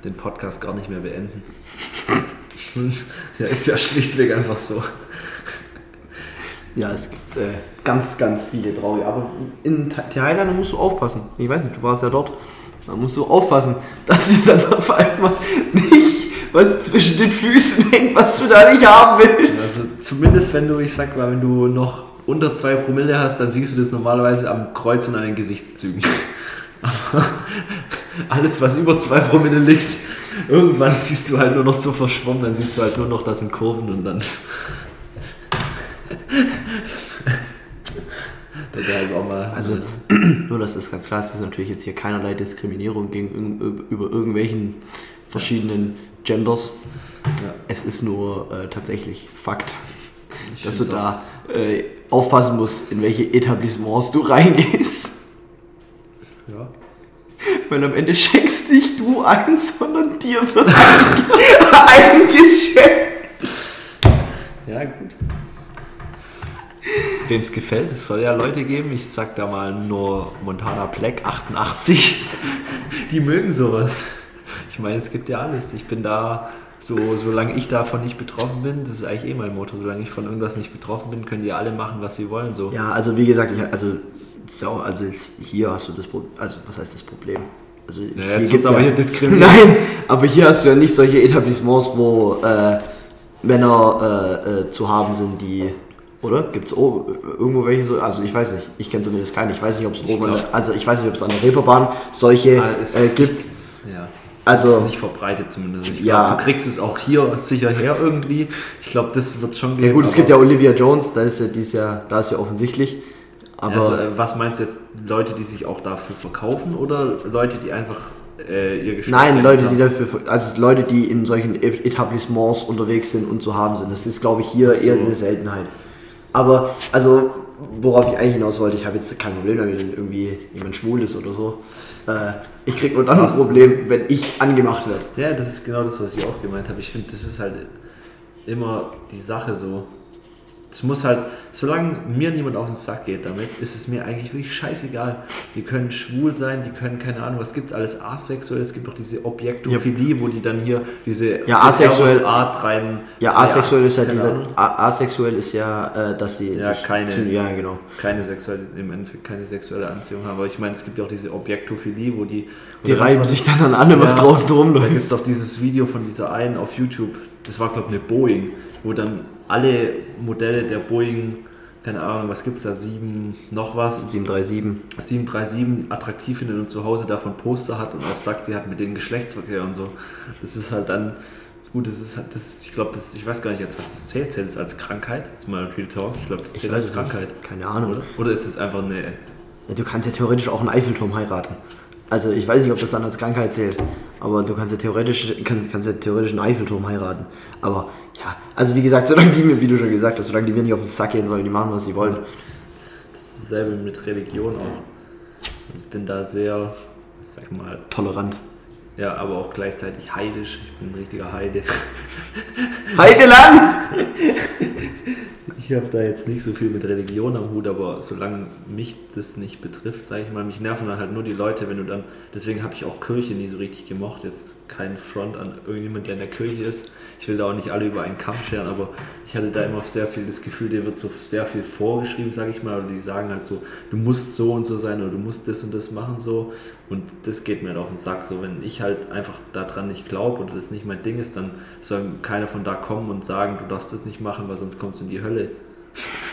S2: den Podcast gar nicht mehr beenden. (laughs) ja, ist ja schlichtweg einfach so.
S1: Ja, es gibt äh, ganz, ganz viele traurige. Aber in Tha- Thailand musst du aufpassen. Ich weiß nicht, du warst ja dort. Da musst du aufpassen, dass dir dann (laughs) auf einmal nicht was zwischen den Füßen hängt, was du da nicht haben willst.
S2: Also zumindest wenn du, ich sag mal, wenn du noch unter zwei Promille hast, dann siehst du das normalerweise am Kreuz und an den Gesichtszügen. Aber alles, was über zwei Promille liegt, irgendwann siehst du halt nur noch so verschwommen, dann siehst du halt nur noch das in Kurven und dann. (laughs)
S1: Also, (clears throat) nur dass das ganz klar ist, ist natürlich jetzt hier keinerlei Diskriminierung gegen, über irgendwelchen verschiedenen Genders.
S2: ja,
S1: Es ist nur äh, tatsächlich Fakt,
S2: ich
S1: dass du da äh, aufpassen musst, in welche Etablissements du reingehst.
S2: Ja.
S1: Weil am Ende schenkst nicht du ein, sondern dir wird ein, (laughs) eingeschenkt.
S2: Ja, gut. Wem es gefällt, es soll ja Leute geben, ich sag da mal nur Montana Black 88, die mögen sowas. Ich meine, es gibt ja alles. Ich bin da, so, solange ich davon nicht betroffen bin, das ist eigentlich eh mein Motto, solange ich von irgendwas nicht betroffen bin, können die alle machen, was sie wollen. So.
S1: Ja, also wie gesagt, ich, also, ist ja auch, also jetzt hier hast du das Problem, also was heißt das Problem? Also
S2: jetzt
S1: hier
S2: wird's
S1: gibt's
S2: aber
S1: ja,
S2: hier. (laughs)
S1: Nein, aber hier hast du ja nicht solche Etablissements, wo äh, Männer äh, äh, zu haben sind, die oder? Gibt es irgendwo welche so? Also ich weiß nicht, ich kenne zumindest keine. Ich weiß nicht, ob es oben, an
S2: glaub-
S1: der- also ich weiß nicht, ob es an der Reeperbahn solche
S2: Ah,
S1: äh, gibt.
S2: Ja.
S1: Also-
S2: nicht verbreitet zumindest. Ich
S1: Ja.
S2: glaub, du kriegst es auch hier sicher her irgendwie. Ich glaube, das wird schon
S1: Ja gut, es gibt ja Olivia Jones, da ist ja dies Jahr, da ist ja offensichtlich. Aber
S2: also, äh, was meinst du jetzt? Leute, die sich auch dafür verkaufen oder Leute, die einfach äh, ihr Geschäft
S1: Nein, Leute, die
S2: haben?
S1: dafür, also Leute, die in solchen E- Etablissements unterwegs sind und zu haben sind. Das ist, glaube ich, hier
S2: so.
S1: eher eine Seltenheit. Aber, also, worauf ich eigentlich hinaus wollte, ich habe jetzt kein Problem damit, wenn irgendwie jemand schwul ist oder so. Äh, ich krieg nur dann ein
S2: Was?
S1: Problem, wenn ich angemacht werde.
S2: Ja, das ist genau das, was ich auch gemeint habe. Ich finde, das ist halt immer die Sache so. Es muss halt, solange mir niemand auf den Sack geht damit, ist es mir eigentlich wirklich scheißegal. Die können schwul sein, die können, keine Ahnung, was gibt alles asexuell. Es gibt auch diese Objektophilie, wo die dann hier diese
S1: Ja, asexuell-
S2: Art rein.
S1: Ja, asexuell ist ja a- asexuell ist ja, äh, dass sie
S2: Ja, keine-
S1: zu, ja, genau.
S2: keine sexuelle, im Endeffekt keine sexuelle Anziehung haben. Aber ich meine, es gibt ja auch diese Objektophilie, wo die.
S1: Die
S2: oder was
S1: reiben sich dann an allem, was
S2: Ja,
S1: draußen
S2: Da
S1: rumläuft.
S2: gibt es auch dieses Video von dieser einen auf YouTube, das war glaube ich eine Boeing, wo dann alle Modelle der Boeing, keine Ahnung, was gibt es da, 7, noch was,
S1: 737.
S2: 737 attraktiv findet und zu Hause davon Poster hat und auch sagt, sie hat mit denen Geschlechtsverkehr und so. Das ist halt dann, gut, das ist halt, das, ich glaube, das, ich weiß gar nicht jetzt, was das zählt, zählt es als Krankheit? Jetzt mal Real Talk, ich glaube, das zählt als
S1: es nicht.
S2: Krankheit.
S1: Keine Ahnung.
S2: Oder? Oder ist es einfach eine,
S1: Ja, du kannst ja theoretisch auch einen Eiffelturm heiraten. Also ich weiß nicht, ob das dann als Krankheit zählt, aber du kannst ja theoretisch, kannst, kannst ja theoretisch einen Eiffelturm heiraten. Aber ja, also wie gesagt, solange die mir, wie du schon gesagt hast, solange die mir nicht auf den Sack gehen sollen, die machen, was sie wollen.
S2: das ist dasselbe mit Religion auch. Ich bin da sehr, sag mal,
S1: Tolerant.
S2: Ja, aber auch gleichzeitig heidisch. Ich bin ein richtiger Heide.
S1: Heideland! (laughs)
S2: Ich habe da jetzt nicht so viel mit Religion am Hut, aber solange mich das nicht betrifft, sage ich mal, mich nerven dann halt nur die Leute, wenn du dann. Deswegen habe ich auch Kirche nie so richtig gemocht. Jetzt kein Front an irgendjemand, der in der Kirche ist. Ich will da auch nicht alle über einen Kamm scheren, aber ich hatte da immer sehr viel das Gefühl, dir wird so sehr viel vorgeschrieben, sage ich mal. Oder die sagen halt so, du musst so und so sein oder du musst das und das machen so. Und das geht mir halt auf den Sack. So, wenn ich halt einfach daran nicht glaube oder das nicht mein Ding ist, dann soll keiner von da kommen und sagen, du darfst das nicht machen, weil sonst kommst du in die Hölle.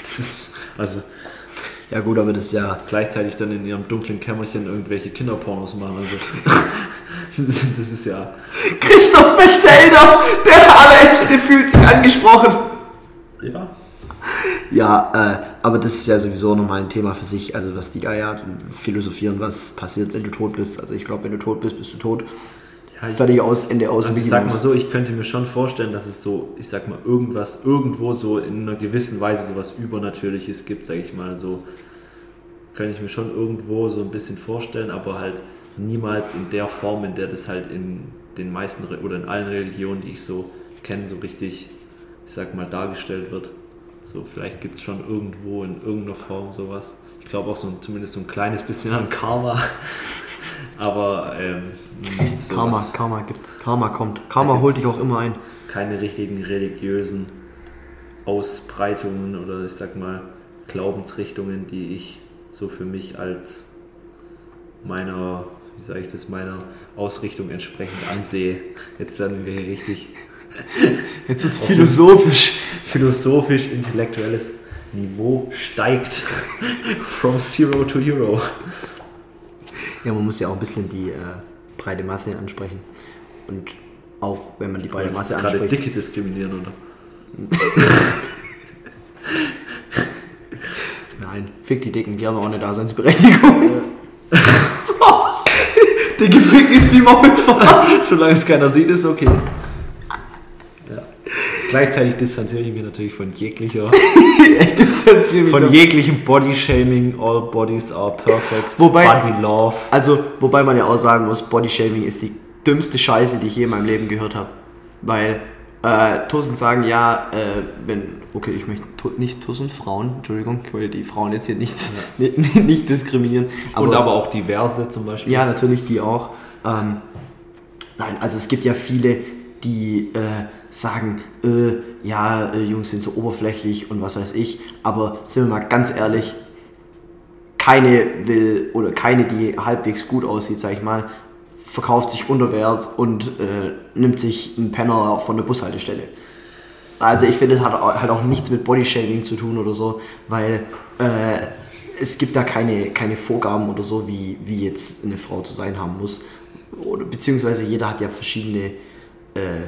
S2: Das ist, also
S1: Ja gut, aber das ist ja,
S2: gleichzeitig dann in ihrem dunklen Kämmerchen irgendwelche Kinderpornos machen. Also (laughs) das ist ja.
S1: Christoph Metzelder, der Allerechte fühlt sich angesprochen.
S2: Ja.
S1: Ja, äh, aber das ist ja sowieso nochmal ein Thema für sich, also was die da ja philosophieren, was passiert, wenn du tot bist. Also ich glaube, wenn du tot bist, bist du tot.
S2: Ja ich,
S1: Fertig aus, Ende aus,
S2: also ich sag mal so, ich könnte mir schon vorstellen, dass es so, ich sag mal, irgendwas, irgendwo so in einer gewissen Weise sowas Übernatürliches gibt, sag ich mal so. Kann ich mir schon irgendwo so ein bisschen vorstellen, aber halt niemals in der Form, in der das halt in den meisten oder in allen Religionen, die ich so kenne, so richtig, ich sag mal, dargestellt wird. So, vielleicht gibt es schon irgendwo in irgendeiner Form sowas. Ich glaube auch so ein, zumindest so ein kleines bisschen an Karma. Aber ähm, nichts
S1: Karma,
S2: sowas.
S1: Karma gibt's. Karma kommt. Karma holt dich auch immer ein.
S2: keine richtigen religiösen Ausbreitungen oder ich sag mal Glaubensrichtungen, die ich so für mich als meiner, wie sage ich das, meiner Ausrichtung entsprechend ansehe. Jetzt werden wir hier richtig (laughs)
S1: Jetzt wird's philosophisch.
S2: philosophisch, intellektuelles Niveau steigt. (laughs) From zero to hero.
S1: Ja, man muss ja auch ein bisschen die äh, breite Masse ansprechen. Und auch wenn man die breite Masse
S2: gerade
S1: anspricht.
S2: Dicke diskriminieren, oder? (laughs)
S1: Nein, fick die Dicken, die haben auch eine Daseinsberechtigung. (laughs) (laughs) Dicke Ficken ist wie Mopedfahren.
S2: Solange es keiner sieht, ist okay. Ja. Gleichzeitig distanziere ich mich natürlich von jeglicher, (laughs)
S1: Ich distanziere mich
S2: von jeglichem Bodyshaming. All bodies are perfect.
S1: Wobei-
S2: Body love.
S1: Also, wobei man ja auch sagen muss, Bodyshaming ist die dümmste Scheiße, die ich je in meinem Leben gehört habe. Weil äh, Tussen sagen, ja, äh, wenn, okay, ich möchte nicht Tussen, Frauen, Entschuldigung, ich wollte die Frauen jetzt hier nicht, (laughs) nicht, nicht diskriminieren.
S2: Und aber auch diverse zum Beispiel.
S1: Ja, natürlich die auch. Ähm, nein, also es gibt ja viele, die äh, sagen, äh, ja, äh, Jungs sind so oberflächlich und was weiß ich. Aber sind wir mal ganz ehrlich, keine will oder keine, die halbwegs gut aussieht, sag ich mal, verkauft sich unter Wert und äh, nimmt sich einen Penner von der Bushaltestelle. Also ich finde, es hat halt auch nichts mit Bodyshaming zu tun oder so, weil äh, es gibt da keine, keine Vorgaben oder so, wie, wie jetzt eine Frau zu sein haben muss. Oder, beziehungsweise jeder hat ja verschiedene äh,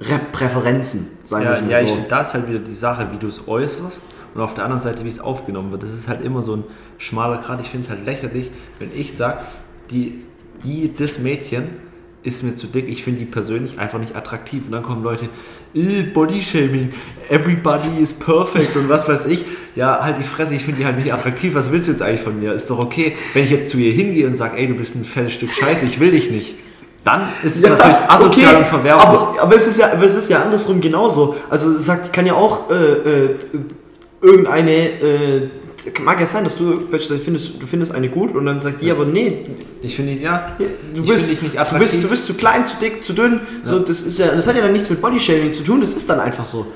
S1: Re Präferenzen, sagen wir
S2: Ja,
S1: es mal
S2: ja ich
S1: so.
S2: finde, da ist halt wieder die Sache, wie du es äußerst und auf der anderen Seite, wie es aufgenommen wird. Das ist halt immer so ein schmaler Grad. Ich finde es halt lächerlich, wenn ich sage, die, die, das Mädchen ist mir zu dick, ich finde die persönlich einfach nicht attraktiv. Und dann kommen Leute, äh, Bodyshaming, everybody is perfect und was weiß ich. Ja, halt die Fresse, ich finde die halt nicht attraktiv. Was willst du jetzt eigentlich von mir? Ist doch okay, wenn ich jetzt zu ihr hingehe und sage, ey, du bist ein fettes Stück Scheiße, ich will dich nicht. Dann ist es ja, natürlich asozial okay, und verwerflich.
S1: Aber, aber, es ist ja, aber es ist ja andersrum genauso. Also sagt, kann ja auch äh, äh, irgendeine äh, mag ja sein, dass du findest, du findest eine gut und dann sagt die ja. aber nee.
S2: Ich finde ja,
S1: du bist, nicht attraktiv. Du bist, du bist zu klein, zu dick, zu dünn. Ja. So, das ist ja, das hat ja dann nichts mit Bodyshaming zu tun, das ist dann einfach so.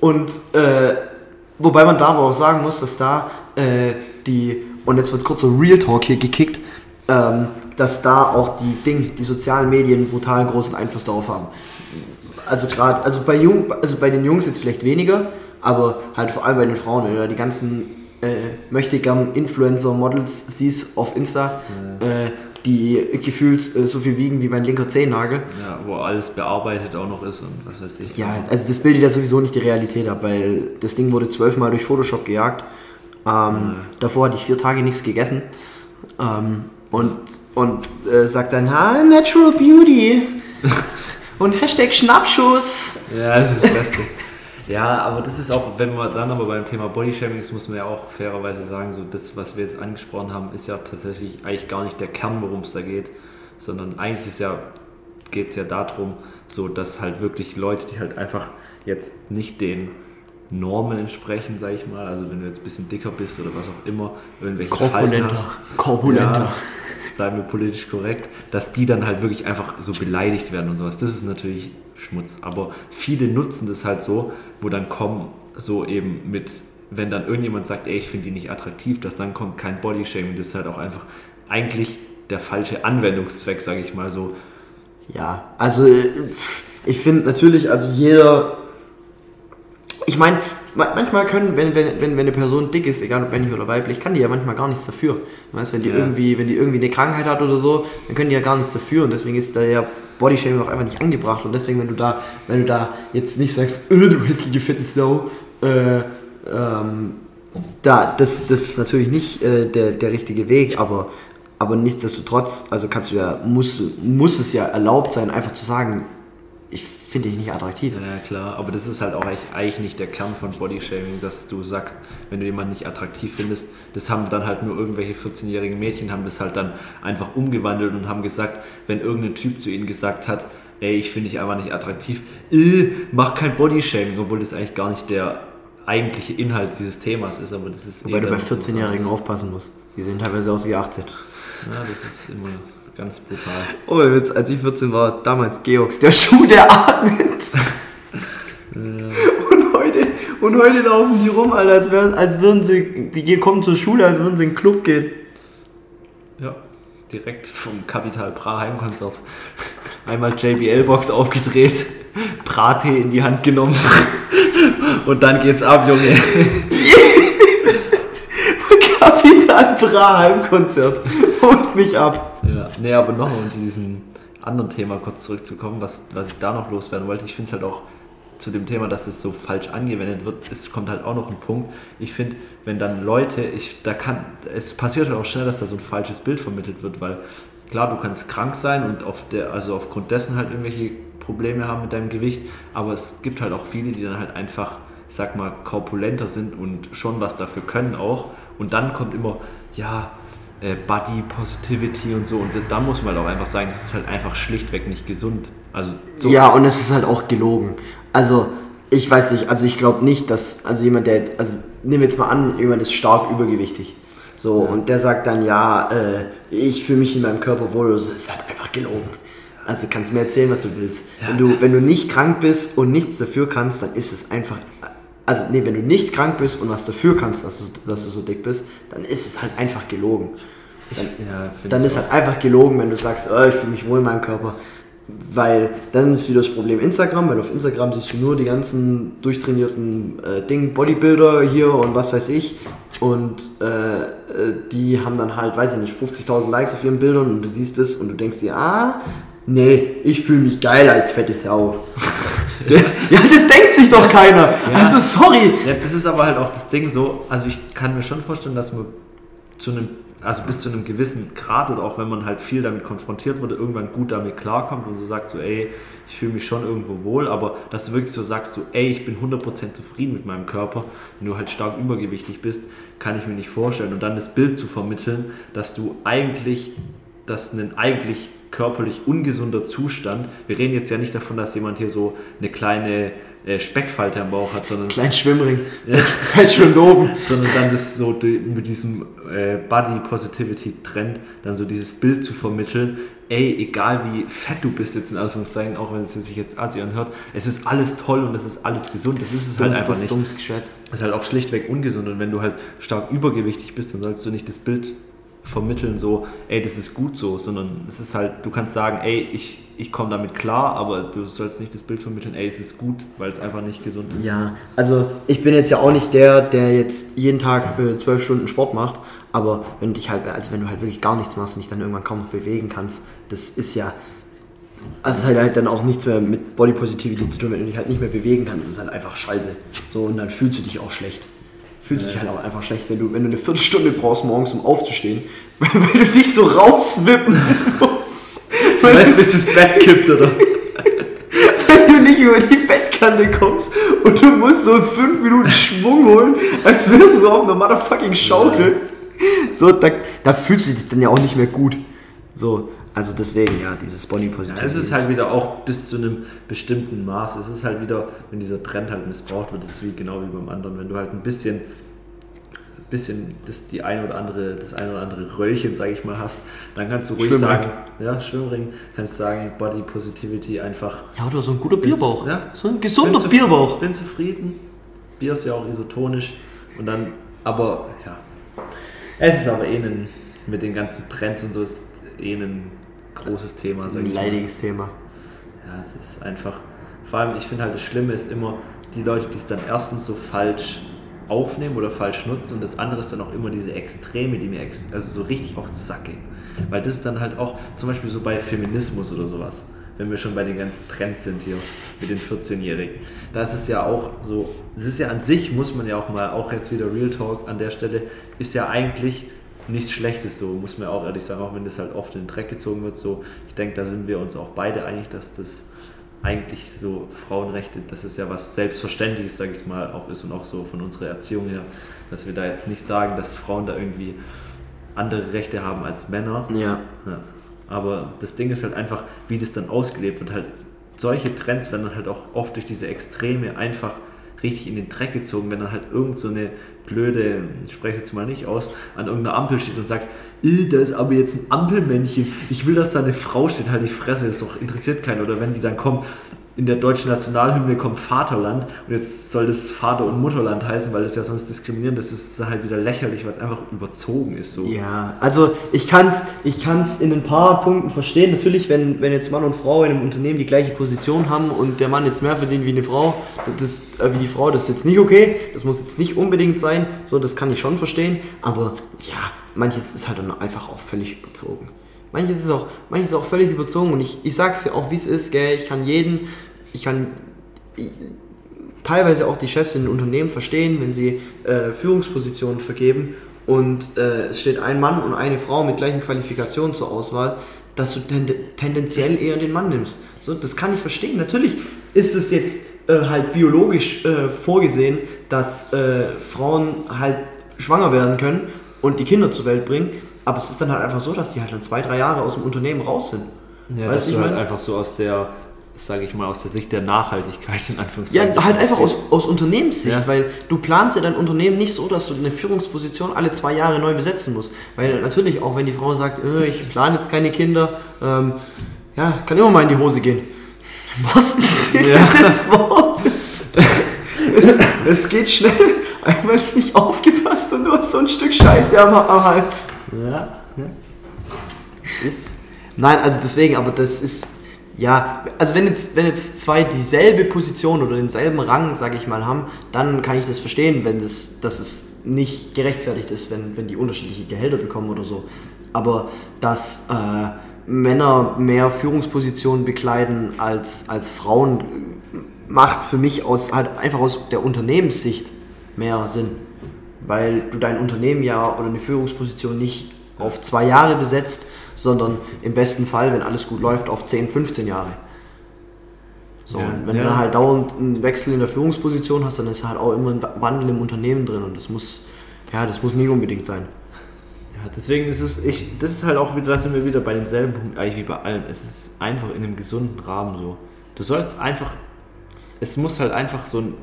S1: Und äh, wobei man da aber auch sagen muss, dass da äh, die, und jetzt wird kurz so Real Talk hier gekickt, ähm, dass da auch die Ding, die sozialen Medien brutalen großen Einfluss darauf haben. Also gerade, also bei Jung, also bei den Jungs jetzt vielleicht weniger, aber halt vor allem bei den Frauen, oder die ganzen äh, möchte gern Influencer-Models siehst auf Insta, ja. äh, die gefühlt äh, so viel wiegen wie mein linker Zehennagel.
S2: Ja, wo alles bearbeitet auch noch ist und was weiß ich.
S1: Ja, also das bildet ja sowieso nicht die Realität ab, weil das Ding wurde zwölfmal durch Photoshop gejagt. Ähm, ja. Davor hatte ich vier Tage nichts gegessen. Ähm, und und äh, sagt dann, ha, Natural Beauty. (laughs) und Hashtag Schnappschuss.
S2: Ja, das ist das Beste. Ja, aber das ist auch, wenn man dann aber beim Thema Bodyshaming ist, muss man ja auch fairerweise sagen, so das, was wir jetzt angesprochen haben, ist ja tatsächlich eigentlich gar nicht der Kern, worum es da geht, sondern eigentlich ist ja, geht es ja darum, so dass halt wirklich Leute, die halt einfach jetzt nicht den Normen entsprechen, sag ich mal, also wenn du jetzt ein bisschen dicker bist oder was auch immer, irgendwelche
S1: Korpulenter. hast. Korpulenter. Ja,
S2: bleiben wir politisch korrekt, dass die dann halt wirklich einfach so beleidigt werden und sowas. Das ist natürlich Schmutz. Aber viele nutzen das halt so, wo dann kommen so eben mit, wenn dann irgendjemand sagt, ey, ich finde die nicht attraktiv, dass dann kommt kein Bodyshaming. Das ist halt auch einfach eigentlich der falsche Anwendungszweck, sage ich mal so.
S1: Ja, also ich finde natürlich, also jeder, ich meine, manchmal können, wenn, wenn, wenn, wenn eine Person dick ist, egal ob männlich oder weiblich, kann die ja manchmal gar nichts dafür. Weißt, wenn die ja. irgendwie, wenn die irgendwie eine Krankheit hat oder so, dann können die ja gar nichts dafür und deswegen ist da ja Bodyshaming auch einfach nicht angebracht und deswegen, wenn du da, wenn du da jetzt nicht sagst, öh, (laughs) du hässliche fette Sau, äh, ähm, da, das, das ist natürlich nicht äh, der, der richtige Weg, aber, aber nichtsdestotrotz, also kannst du ja, muss, muss es ja erlaubt sein, einfach zu sagen, finde ich nicht attraktiv.
S2: Ja, klar, aber das ist halt auch eigentlich nicht der Kern von Bodyshaming, dass du sagst, wenn du jemanden nicht attraktiv findest, das haben dann halt nur irgendwelche 14-jährigen Mädchen, haben das halt dann einfach umgewandelt und haben gesagt, wenn irgendein Typ zu ihnen gesagt hat, ey, ich finde dich einfach nicht attraktiv, äh, mach kein Bodyshaming, obwohl das eigentlich gar nicht der eigentliche Inhalt dieses Themas ist, aber das ist...
S1: Wobei du bei 14-Jährigen aufpassen musst. Die sehen teilweise aus wie 18.
S2: Ja, das ist immer Ganz brutal.
S1: Oh, jetzt, als ich 14 war, damals Georgs, der (laughs) Schuh, der atmet. und, heute, und heute laufen die rum, Alter, als, wären, als würden sie, die kommen zur Schule, als würden sie in den Club gehen.
S2: Ja, direkt vom Kapital Bra Heimkonzert. Einmal JBL-Box aufgedreht, Brattee in die Hand genommen und dann geht's ab, Junge. (laughs)
S1: Kapital Bra Heimkonzert. Holt mich ab.
S2: Ja, nee, aber nochmal, um zu diesem anderen Thema kurz zurückzukommen, was, was ich da noch loswerden wollte. Ich finde es halt auch zu dem Thema, dass es so falsch angewendet wird, es kommt halt auch noch ein Punkt. Ich finde, wenn dann Leute, ich, da kann, es passiert halt auch schnell, dass da so ein falsches Bild vermittelt wird, weil klar, du kannst krank sein und auf der, also aufgrund dessen halt irgendwelche Probleme haben mit deinem Gewicht, aber es gibt halt auch viele, die dann halt einfach, sag mal, korpulenter sind und schon was dafür können auch. Und dann kommt immer, ja, äh, Body Positivity und so. Und da muss man halt auch einfach sagen, das ist halt einfach schlichtweg nicht gesund. Also
S1: so ja, und es ist halt auch gelogen. Also ich weiß nicht, also ich glaube nicht, dass, also jemand, der jetzt, also nehmen wir jetzt mal an, jemand ist stark übergewichtig. So, ja. und der sagt dann, ja, äh, ich fühle mich in meinem Körper wohl, das ist halt einfach gelogen. Also kannst mir erzählen, was du willst. Ja. Wenn, du, wenn du nicht krank bist und nichts dafür kannst, dann ist es einfach. Also, nee, wenn du nicht krank bist und was dafür kannst, dass du, dass du so dick bist, dann ist es halt einfach gelogen. Dann, ja, dann ist halt einfach gelogen, wenn du sagst, oh, ich fühle mich wohl in meinem Körper. Weil dann ist wieder das Problem Instagram, weil auf Instagram siehst du nur die ganzen durchtrainierten äh, Ding, Bodybuilder hier und was weiß ich. Und äh, äh die haben dann halt, weiß ich nicht, 50.000 Likes auf ihren Bildern und du siehst es und du denkst dir, ah, nee, ich fühle mich geil als fette Sau. (laughs) ja, das denkt sich doch keiner. Ja. Also sorry.
S2: Ja, das ist aber halt auch das Ding so, also ich kann mir schon vorstellen, dass man zu einem also bis zu einem gewissen Grad oder auch wenn man halt viel damit konfrontiert wurde, irgendwann gut damit klarkommt und so sagst so, ey, ich fühle mich schon irgendwo wohl, aber dass du wirklich so sagst, so, ey, ich bin 100% zufrieden mit meinem Körper, wenn du halt stark übergewichtig bist, kann ich mir nicht vorstellen. Und dann das Bild zu vermitteln, dass du eigentlich, dass ein eigentlich körperlich ungesunder Zustand, wir reden jetzt ja nicht davon, dass jemand hier so eine kleine äh, Speckfalte am Bauch hat, sondern.
S1: Kleinen Schwimmring. (laughs) Ja. (laughs) Fällt schwimmt oben.
S2: sondern dann das so mit diesem äh, Body Positivity Trend, dann so dieses Bild zu vermitteln, ey, egal wie fett du bist jetzt in Anführungszeichen, auch wenn es sich jetzt Asi anhört, es ist alles toll und es ist alles gesund. Das ist es halt einfach nicht. Dummes Geschwätz. Das ist halt auch schlichtweg ungesund und wenn du halt stark übergewichtig bist, dann sollst du nicht das Bild vermitteln, so, ey, das ist gut so, sondern es ist halt, du kannst sagen, ey, ich, ich komme damit klar, aber du sollst nicht das Bild vermitteln, ey, es ist gut, weil es einfach nicht gesund ist.
S1: Ja, also ich bin jetzt ja auch nicht der, der jetzt jeden Tag äh, zwölf Stunden Sport macht, aber wenn dich halt, also wenn du halt wirklich gar nichts machst und dich dann irgendwann kaum noch bewegen kannst, das ist ja, also es hat halt dann auch nichts mehr mit Body Positivity zu tun, wenn du dich halt nicht mehr bewegen kannst, ist halt einfach scheiße. So, und dann fühlst du dich auch schlecht fühlst dich halt auch einfach schlecht, wenn du, wenn du eine Viertelstunde brauchst morgens, um aufzustehen, (laughs) weil, du dich so rauswippen (laughs) musst.
S2: Weil bis das Bett kippt, oder? (laughs)
S1: wenn du nicht über die Bettkante kommst und du musst so fünf Minuten Schwung holen, als wärst du so auf einer motherfucking Schaukel. So, da, da fühlst du dich dann ja auch nicht mehr gut. So, also deswegen, ja, dieses Body Positivity.
S2: Ja, es ist halt wieder auch bis zu einem bestimmten Maß. Es ist halt wieder, wenn dieser Trend halt missbraucht wird, ist es wie genau wie beim anderen. Wenn du halt ein bisschen, bisschen das, die ein oder andere, das ein oder andere Röllchen, sage ich mal, hast, dann kannst du ruhig Schwimmring. sagen, ja, Schwimmring, kannst du sagen, Body Positivity einfach.
S1: Ja, oder so ein guter Bierbauch.
S2: Ja,
S1: so ein gesunder bin Bierbauch.
S2: Ich bin zufrieden. Bier ist ja auch isotonisch. Und dann, aber ja. Es ist aber eh ein, mit den ganzen Trends und so ist eh ein großes Thema.
S1: Ein leidiges Thema.
S2: Ja, es ist einfach, vor allem, ich finde halt das Schlimme ist immer, die Leute, die es dann erstens so falsch aufnehmen oder falsch nutzen und das andere ist dann auch immer diese Extreme, die mir ex also so richtig auf den Sack gehen. Weil das ist dann halt auch zum Beispiel so bei Feminismus oder sowas, wenn wir schon bei den ganzen Trends sind hier mit den 14-Jährigen. Da ist es ja auch so, das ist ja an sich, muss man ja auch mal, auch jetzt wieder Real Talk an der Stelle, ist ja eigentlich nichts Schlechtes, so muss man auch ehrlich sagen, auch wenn das halt oft in den Dreck gezogen wird. So, ich denke, da sind wir uns auch beide einig, dass das eigentlich so Frauenrechte, das ist ja was Selbstverständliches, sage ich mal, auch ist und auch so von unserer Erziehung her, dass wir da jetzt nicht sagen, dass Frauen da irgendwie andere Rechte haben als Männer.
S1: Ja.
S2: ja. Aber das Ding ist halt einfach, wie das dann ausgelebt wird. Halt solche Trends werden dann halt auch oft durch diese Extreme einfach richtig in den Dreck gezogen, wenn dann halt irgend so eine blöde, ich spreche jetzt mal nicht aus, an irgendeiner Ampel steht und sagt, da ist aber jetzt ein Ampelmännchen, ich will, dass da eine Frau steht, halt die Fresse, das doch interessiert keinen. Oder wenn die dann kommen, in der deutschen Nationalhymne kommt Vaterland und jetzt soll das Vater- und Mutterland heißen, weil das ja sonst diskriminierend ist. Das ist halt wieder lächerlich, weil es einfach überzogen ist. So.
S1: Ja, also ich kann es ich kann's in ein paar Punkten verstehen. Natürlich, wenn, wenn jetzt Mann und Frau in einem Unternehmen die gleiche Position haben und der Mann jetzt mehr verdient wie eine Frau, das, äh, wie die Frau, das ist jetzt nicht okay. Das muss jetzt nicht unbedingt sein. So, das kann ich schon verstehen. Aber ja, manches ist halt einfach auch völlig überzogen. Manches ist auch, manches ist auch völlig überzogen und ich, ich sage es ja auch, wie es ist, gell? ich kann jeden, ich kann teilweise auch die Chefs in den Unternehmen verstehen, wenn sie äh, Führungspositionen vergeben und äh, es steht ein Mann und eine Frau mit gleichen Qualifikationen zur Auswahl, dass du tend tendenziell eher den Mann nimmst. So, das kann ich verstehen. Natürlich ist es jetzt äh, halt biologisch äh, vorgesehen, dass äh, Frauen halt schwanger werden können und die Kinder zur Welt bringen, aber es ist dann halt einfach so, dass die halt dann zwei, drei Jahre aus dem Unternehmen raus sind.
S2: Ja, weißt dass du halt einfach so aus der sage ich mal, aus der Sicht der Nachhaltigkeit in Anführungszeichen.
S1: Ja, halt einfach aus, aus Unternehmenssicht, ja. weil du planst ja dein Unternehmen nicht so, dass du eine Führungsposition alle zwei Jahre neu besetzen musst. Weil natürlich, auch wenn die Frau sagt, äh, ich plane jetzt keine Kinder, ähm, ja, kann immer mal in die Hose gehen. Wahrsten Sinne ja. des Wortes. es, es geht schnell, einmal nicht aufgepasst und du hast so ein Stück Scheiße am, am Hals. Ja, ja. Ist. Nein, also deswegen, aber das ist ja, also wenn jetzt, wenn jetzt zwei dieselbe Position oder denselben Rang, sage ich mal, haben, dann kann ich das verstehen, wenn das, dass es nicht gerechtfertigt ist, wenn, wenn die unterschiedliche Gehälter bekommen oder so. Aber dass äh, Männer mehr Führungspositionen bekleiden als, als Frauen, macht für mich aus, halt einfach aus der Unternehmenssicht mehr Sinn. Weil du dein Unternehmen ja oder eine Führungsposition nicht auf zwei Jahre besetzt, sondern im besten Fall, wenn alles gut läuft, auf 10, 15 Jahre. So,
S2: Ja,
S1: und wenn
S2: ja.
S1: du dann halt dauernd einen Wechsel in der Führungsposition hast, dann ist halt auch immer ein Wandel im Unternehmen drin und das muss, ja, das muss nicht unbedingt sein.
S2: Ja, deswegen ist es, ich, das ist halt auch wieder, da sind wir wieder bei demselben Punkt, eigentlich wie bei allem. Es ist einfach in einem gesunden Rahmen so. Du sollst einfach, es muss halt einfach so ein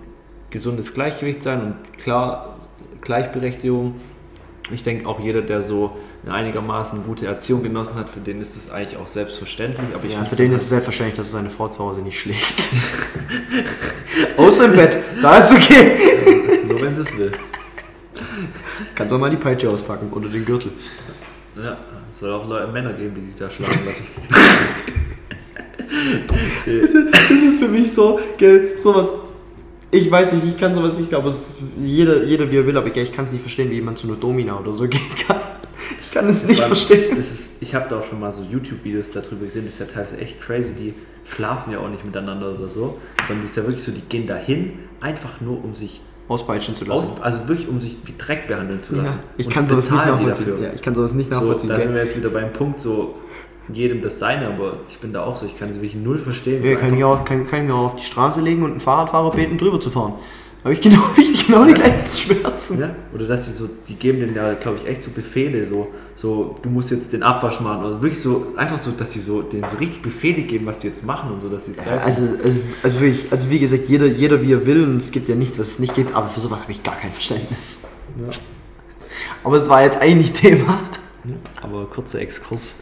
S2: gesundes Gleichgewicht sein und klar, Gleichberechtigung. Ich denke auch jeder, der so eine einigermaßen gute Erziehung genossen hat, für den ist das eigentlich auch selbstverständlich. Aber ich
S1: ja, für den ist es selbstverständlich, dass er seine Frau zu Hause nicht schlägt. (laughs) Außer im Bett, da ist okay.
S2: nur, wenn sie es will.
S1: Kannst auch mal die Peitsche auspacken oder den Gürtel.
S2: Ja, es soll auch Leute, Männer geben, die sich da schlagen lassen.
S1: Das ist für mich so, gell, sowas. Ich weiß nicht, ich kann sowas nicht, aber es ist jeder, jeder wie er will, aber ich, ich kann es nicht verstehen, wie jemand zu einer Domina oder so gehen kann. Ich kann es nicht verstehen.
S2: Das ist, ich habe da auch schon mal so YouTube-Videos darüber gesehen, das ist ja teilweise echt crazy. Die schlafen ja auch nicht miteinander oder so, sondern das ist ja wirklich so, die gehen dahin, einfach nur um sich
S1: Auspeitschen zu lassen.
S2: aus, also wirklich um sich wie Dreck behandeln zu lassen.
S1: ja, ich kann sowas nicht nachvollziehen. Ja, ich kann sowas nicht
S2: So,
S1: nachvollziehen.
S2: da
S1: gell?
S2: sind wir jetzt wieder beim Punkt, so jedem das Seine, aber ich bin da auch so, ich kann sie wirklich null verstehen.
S1: Ja, kann, ich auch, kann, kann ich mir auch auf die Straße legen und einen Fahrradfahrer beten, drüber zu fahren. Habe ich genau, (laughs) ich genau die gleichen Schmerzen.
S2: Ja? Oder dass sie so, die geben denen ja, glaube ich, echt so Befehle, so, so, du musst jetzt den Abwasch machen. Oder wirklich so, einfach so, dass sie so denen so richtig Befehle geben, was die jetzt machen und so, dass sie es geil
S1: Also, also, also, wirklich, also wie gesagt, jeder, jeder wie er will und es gibt ja nichts, was es nicht gibt, aber für sowas habe ich gar kein Verständnis.
S2: Ja.
S1: Aber es war jetzt eigentlich Thema.
S2: Aber kurzer Exkurs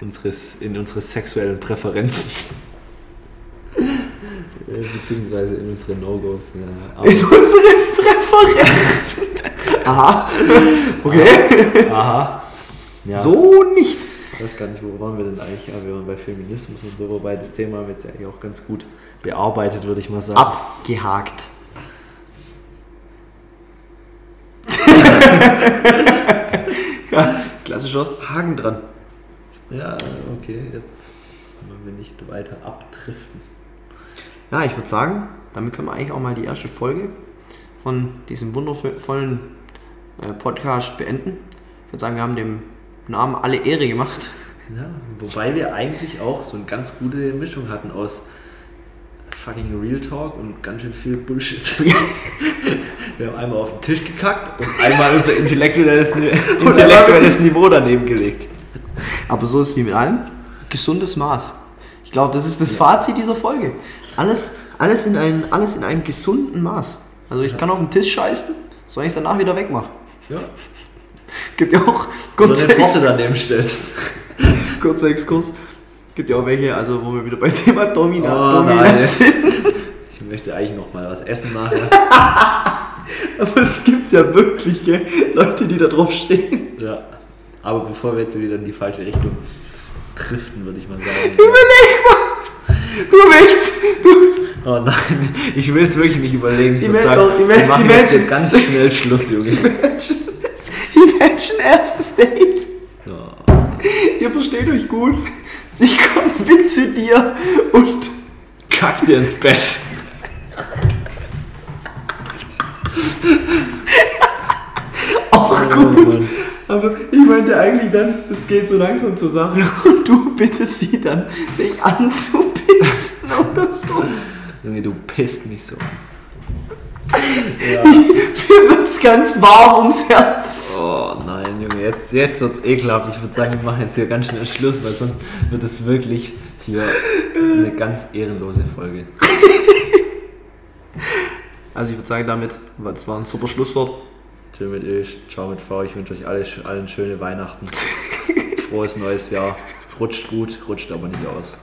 S2: unseres, in unsere sexuellen Präferenzen. Äh, Beziehungsweise in unsere No-Gos. Ja. (laughs)
S1: In unseren Präferenzen. (laughs) Aha. Okay.
S2: aha. Ja.
S1: So nicht.
S2: Ich weiß gar nicht, wo waren wir denn eigentlich? Ja, wir waren bei Feminismus und so, wobei das Thema haben wir jetzt eigentlich auch ganz gut bearbeitet, würde ich mal sagen.
S1: Abgehakt. ja, (laughs) klassischer Haken dran.
S2: Ja, okay, jetzt wollen wir nicht weiter abdriften.
S1: Ja, ich würde sagen, damit können wir eigentlich auch mal die erste Folge von diesem wundervollen äh, Podcast beenden. Ich würde sagen, wir haben dem Namen alle Ehre gemacht.
S2: Ja, wobei wir eigentlich auch so eine ganz gute Mischung hatten aus fucking Real Talk und ganz schön viel Bullshit. (laughs) wir haben einmal auf den Tisch gekackt und einmal unser intellektuelles, (laughs) intellektuelles Niveau daneben gelegt.
S1: Aber so ist es wie mit allem. Gesundes Maß. Ich glaube, das ist das Fazit dieser Folge. Alles, alles, in ein, alles in einem gesunden Maß. Also ich kann auf den Tisch scheißen, soll ich es danach wieder wegmachen.
S2: Ja. (laughs)
S1: Gibt ja auch
S2: Oder
S1: kurzer,
S2: eine
S1: Ex
S2: Torte daneben stellst. (laughs)
S1: kurzer Exkurs. Gibt ja auch welche, also wo wir wieder bei Thema Domina,
S2: Oh,
S1: Domina sind. (laughs)
S2: Ich möchte eigentlich noch mal was essen nachher.
S1: Aber es gibt's ja wirklich, gell? Leute, die da drauf stehen.
S2: Ja. Aber bevor wir jetzt wieder in die falsche Richtung driften, würde ich mal sagen. (laughs)
S1: Überleg mal! Du willst, du,
S2: Oh nein, ich will es wirklich nicht überlegen. Ich
S1: Die
S2: würde sagen,
S1: doch, die
S2: wir machen
S1: die
S2: jetzt ganz schnell Schluss, Junge.
S1: Imagine erstes Date.
S2: Ja.
S1: Ihr versteht euch gut. Sie kommt mit zu dir und
S2: Kack dir ins Bett. (laughs)
S1: auch
S2: Oh,
S1: gut.
S2: Mann.
S1: Aber ich meinte eigentlich dann, es geht so langsam zur Sache (laughs) und du bittest sie dann, dich anzupissen (laughs) oder so.
S2: Junge, du pisst mich so.
S1: Mir wird's ganz warm ums Herz.
S2: Oh nein, Junge, jetzt, jetzt wird es ekelhaft. Ich würde sagen, wir machen jetzt hier ganz schnell Schluss, weil sonst wird es wirklich hier eine ganz ehrenlose Folge. (laughs)
S1: Also ich würde sagen, damit, das war ein super Schlusswort.
S2: Tschö mit euch, ciao mit V. Ich wünsche euch alle, allen schöne Weihnachten. (laughs) Frohes neues Jahr. Rutscht gut, rutscht aber nicht aus.